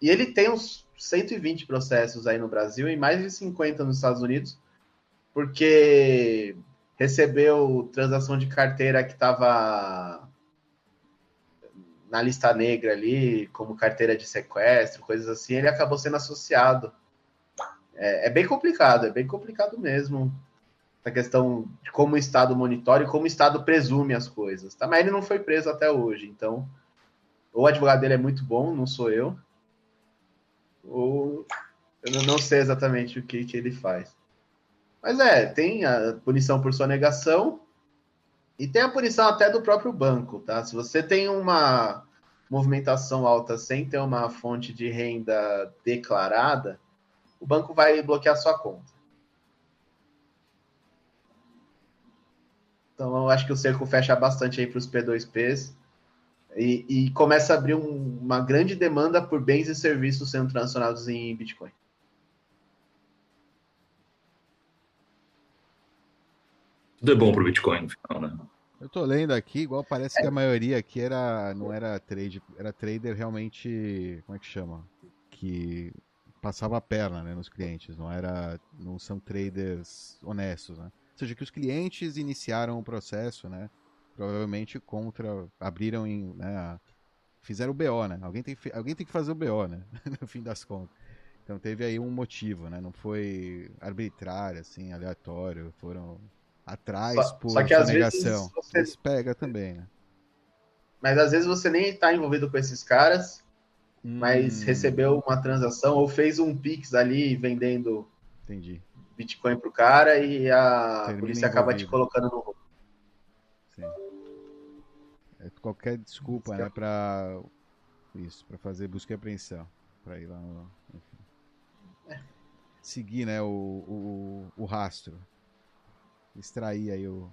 E ele tem uns 120 processos aí no Brasil e mais de 50 nos Estados Unidos, porque recebeu transação de carteira que estava na lista negra ali, como carteira de sequestro, coisas assim, ele acabou sendo associado. É, é bem complicado, é bem complicado mesmo essa questão de como o Estado monitora e como o Estado presume as coisas. Tá? Mas ele não foi preso até hoje, então ou o advogado dele é muito bom, não sou eu, ou eu não sei exatamente o que, que ele faz. Mas é, tem a punição por sonegação e tem a punição até do próprio banco, tá? Se você tem uma movimentação alta sem ter uma fonte de renda declarada, o banco vai bloquear sua conta. Então, eu acho que o cerco fecha bastante aí para os P2Ps e, e, começa a abrir um, uma grande demanda por bens e serviços sendo transacionados em Bitcoin. Tudo é bom para o Bitcoin no final, né? Eu tô lendo aqui, igual parece é. que a maioria aqui era não era trade, era trader realmente, como é que chama? Que passava a perna, né, nos clientes, não era não são traders honestos, né? Seja, que os clientes iniciaram o processo, né? Provavelmente contra, abriram em, né, fizeram o BO, né? Alguém tem, alguém tem que fazer o BO, né? no fim das contas. Então teve aí um motivo, né? Não foi arbitrário, assim, aleatório. Foram atrás só, por só que às vezes você... pega também, né? Mas às vezes você nem está envolvido com esses caras, hum... mas recebeu uma transação ou fez um Pix ali vendendo Entendi. Bitcoin pro cara e a Termina polícia acaba te colocando no roubo. É qualquer desculpa, né, para isso, para fazer busca e apreensão, para ir lá no, é. seguir, né, o, o, o rastro, extrair aí o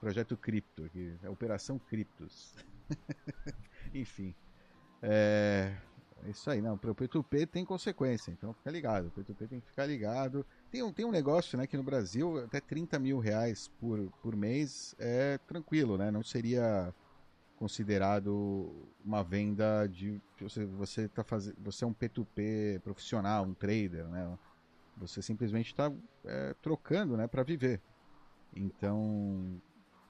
projeto Cripto, aqui, a Operação Criptos. Enfim, é, é isso aí, não. O P2P tem consequência, então fica ligado. O P2P tem que ficar ligado. Tem um, tem um negócio, né, que no Brasil até 30 mil reais por, por mês é tranquilo, né? Não seria considerado uma venda de você você tá fazendo você é um P2P profissional, um trader, né? Você simplesmente está é, trocando, né, para viver. Então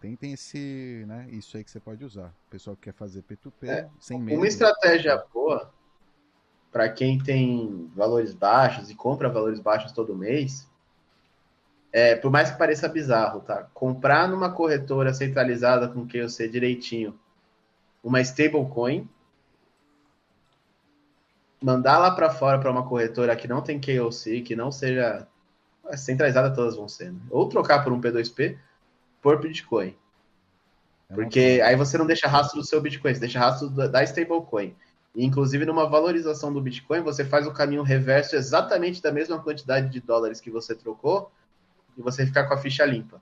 tem, tem esse, né, isso aí que você pode usar. O pessoal que quer fazer P2P é, sem medo. Uma estratégia boa para quem tem valores baixos e compra valores baixos todo mês, é, por mais que pareça bizarro, tá? Comprar numa corretora centralizada com quem eu sei direitinho uma stablecoin, mandar lá para fora para uma corretora que não tem KOC, que não seja é, centralizada, todas vão ser, né? ou trocar por um P2P por Bitcoin. Porque aí você não deixa rastro do seu Bitcoin, você deixa rastro da stablecoin. Inclusive, numa valorização do Bitcoin, você faz o caminho reverso exatamente da mesma quantidade de dólares que você trocou e você ficar com a ficha limpa.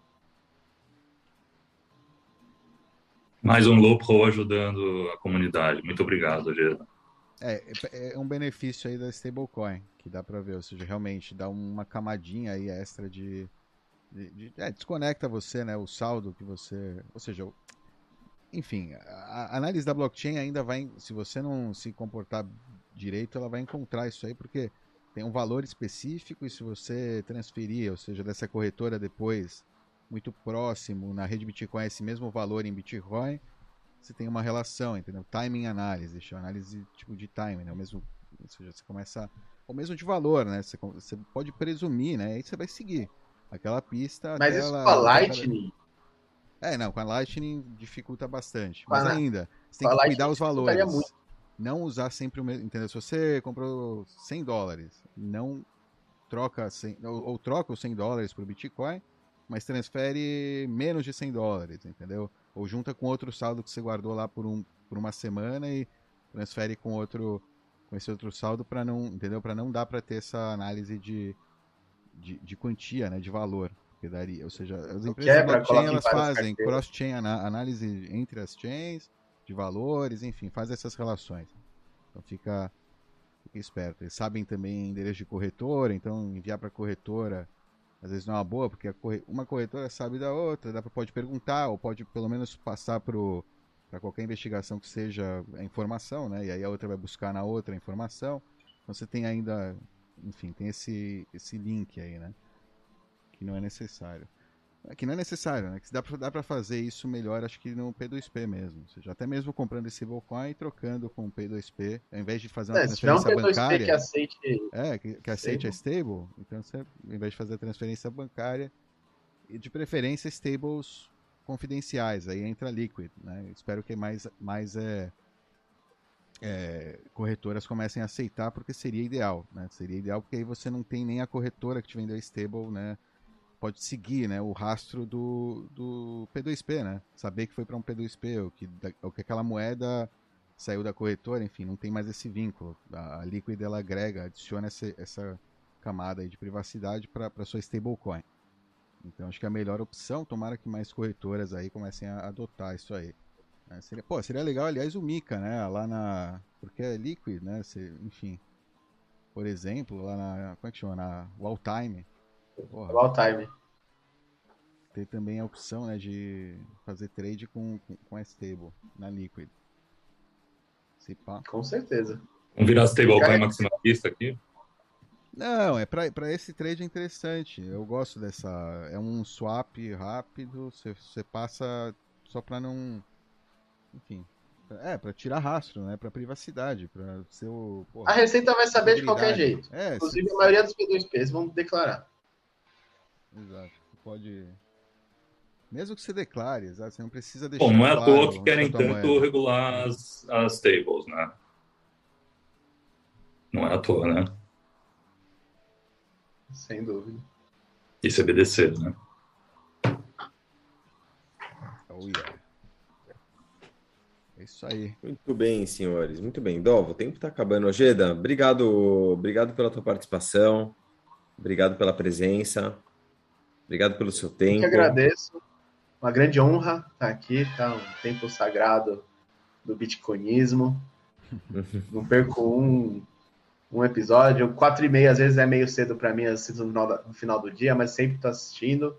Mais um low pro ajudando a comunidade. Muito obrigado, Geda. É, é um benefício aí da stablecoin, que dá para ver, ou seja, realmente dá uma camadinha aí extra de, de, de é, desconecta você, né, o saldo que você, ou seja, enfim, a análise da blockchain ainda vai, se você não se comportar direito, ela vai encontrar isso aí, porque tem um valor específico e se você transferir, ou seja, dessa corretora depois muito próximo na rede Bitcoin esse mesmo valor em Bitcoin, você tem uma relação, entendeu? Timing análise, chama análise tipo de timing, né? O mesmo, ou seja, você começa o mesmo de valor, né? Você, você pode presumir, né? Aí você vai seguir aquela pista. Mas isso com a Lightning? É, não, com a Lightning dificulta bastante. Mas ainda, você tem que cuidar os valores. Não usar sempre o mesmo, entendeu? Se você comprou 100 dólares, não troca 100, ou, ou troca os 100 dólares por Bitcoin, mas transfere menos de 100 dólares, entendeu? Ou junta com outro saldo que você guardou lá por, um, por uma semana e transfere com outro com esse outro saldo para não, entendeu? Para não dar para ter essa análise de, de, de, quantia, né, de valor que daria. Ou seja, as empresas de blockchain elas fazem cross-chain análise entre as chains, de valores, enfim, faz essas relações. Então fica, fica esperto. Eles sabem também endereço de corretora, então enviar para corretora às vezes não é uma boa, porque corre... uma corretora sabe da outra, dá pra, pode perguntar, ou pode pelo menos passar para qualquer investigação que seja a informação, né? E aí a outra vai buscar na outra a informação. Então você tem ainda, enfim, tem esse, esse link aí, né? Que não é necessário. É que não é necessário, né? Que dá pra, dá pra fazer isso melhor, acho que no P2P mesmo. Ou seja, até mesmo comprando esse Volcoin e trocando com o P2P, ao invés de fazer uma é, transferência um bancária. Que aceite, é, que, que aceite a stable, então você, ao invés de fazer a transferência bancária, e de preferência stables confidenciais, aí entra Liquid, né? Espero que mais, mais é, é, corretoras comecem a aceitar, porque seria ideal, né? Seria ideal porque aí você não tem nem a corretora que te vendeu stable, né? Pode seguir né, o rastro do, do P2P, né? Saber que foi para um P2P, ou que, ou que aquela moeda saiu da corretora, enfim, não tem mais esse vínculo. A, a Liquid ela agrega, adiciona essa, essa camada de privacidade para sua stablecoin. Então acho que é a melhor opção, tomara que mais corretoras aí comecem a adotar isso aí. É, seria, pô, seria legal, aliás, o Mika, né? Lá na. Porque é Liquid, né? Você, enfim. Por exemplo, lá na. Como é que chama? Na Walltime Porra. All time. Tem também a opção né, de fazer trade com, com, com a stable na Liquid. Se pá. Com certeza. Vamos virar stablecoin maximalista aqui? Não, é para esse trade é interessante. Eu gosto dessa. É um swap rápido. Você passa só para não. Enfim. É, para tirar rastro, né? Para privacidade, para seu. Porra, a Receita vai saber de qualquer jeito. É, Inclusive, se... a maioria dos P2Ps vão declarar. Exato. Você pode. Mesmo que você declare, exato, você não precisa deixar. Bom, não é à toa que querem tanto moeda. regular as, as tables, né? Não é à toa, né? Sem dúvida. Isso é BDC, né? Oh, yeah. É isso aí. Muito bem, senhores. Muito bem. Dov, o tempo está acabando. Ojeda, obrigado, obrigado pela tua participação. Obrigado pela presença. Obrigado pelo seu tempo. Eu que agradeço. Uma grande honra estar aqui, tá? Um tempo sagrado do bitcoinismo. Não perco um, um episódio. Quatro e meia, às vezes, é meio cedo para mim, assim, no final, no final do dia, mas sempre estou assistindo.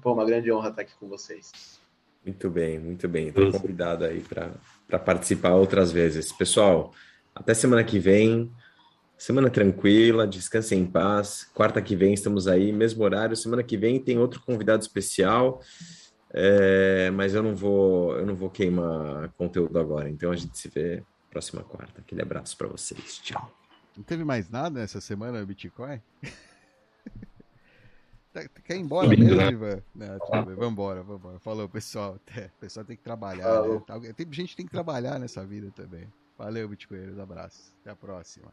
Pô, uma grande honra estar aqui com vocês. Muito bem, muito bem. Estou convidado aí para participar outras vezes. Pessoal, até semana que vem. Semana tranquila, descansem em paz. Quarta que vem estamos aí, mesmo horário. Semana que vem tem outro convidado especial, é, mas eu não vou, eu não vou queimar conteúdo agora. Então a gente se vê próxima quarta. Aquele abraço para vocês. Tchau. Não teve mais nada essa semana Bitcoin? Tá, quer ir embora mesmo, né? Ivan? Não, tudo bem. Vambora, vambora. Falou, pessoal. Até. O pessoal tem que trabalhar. Né? Tem gente que tem que trabalhar nessa vida também. Valeu, Bitcoinheiros. Abraço. Até a próxima.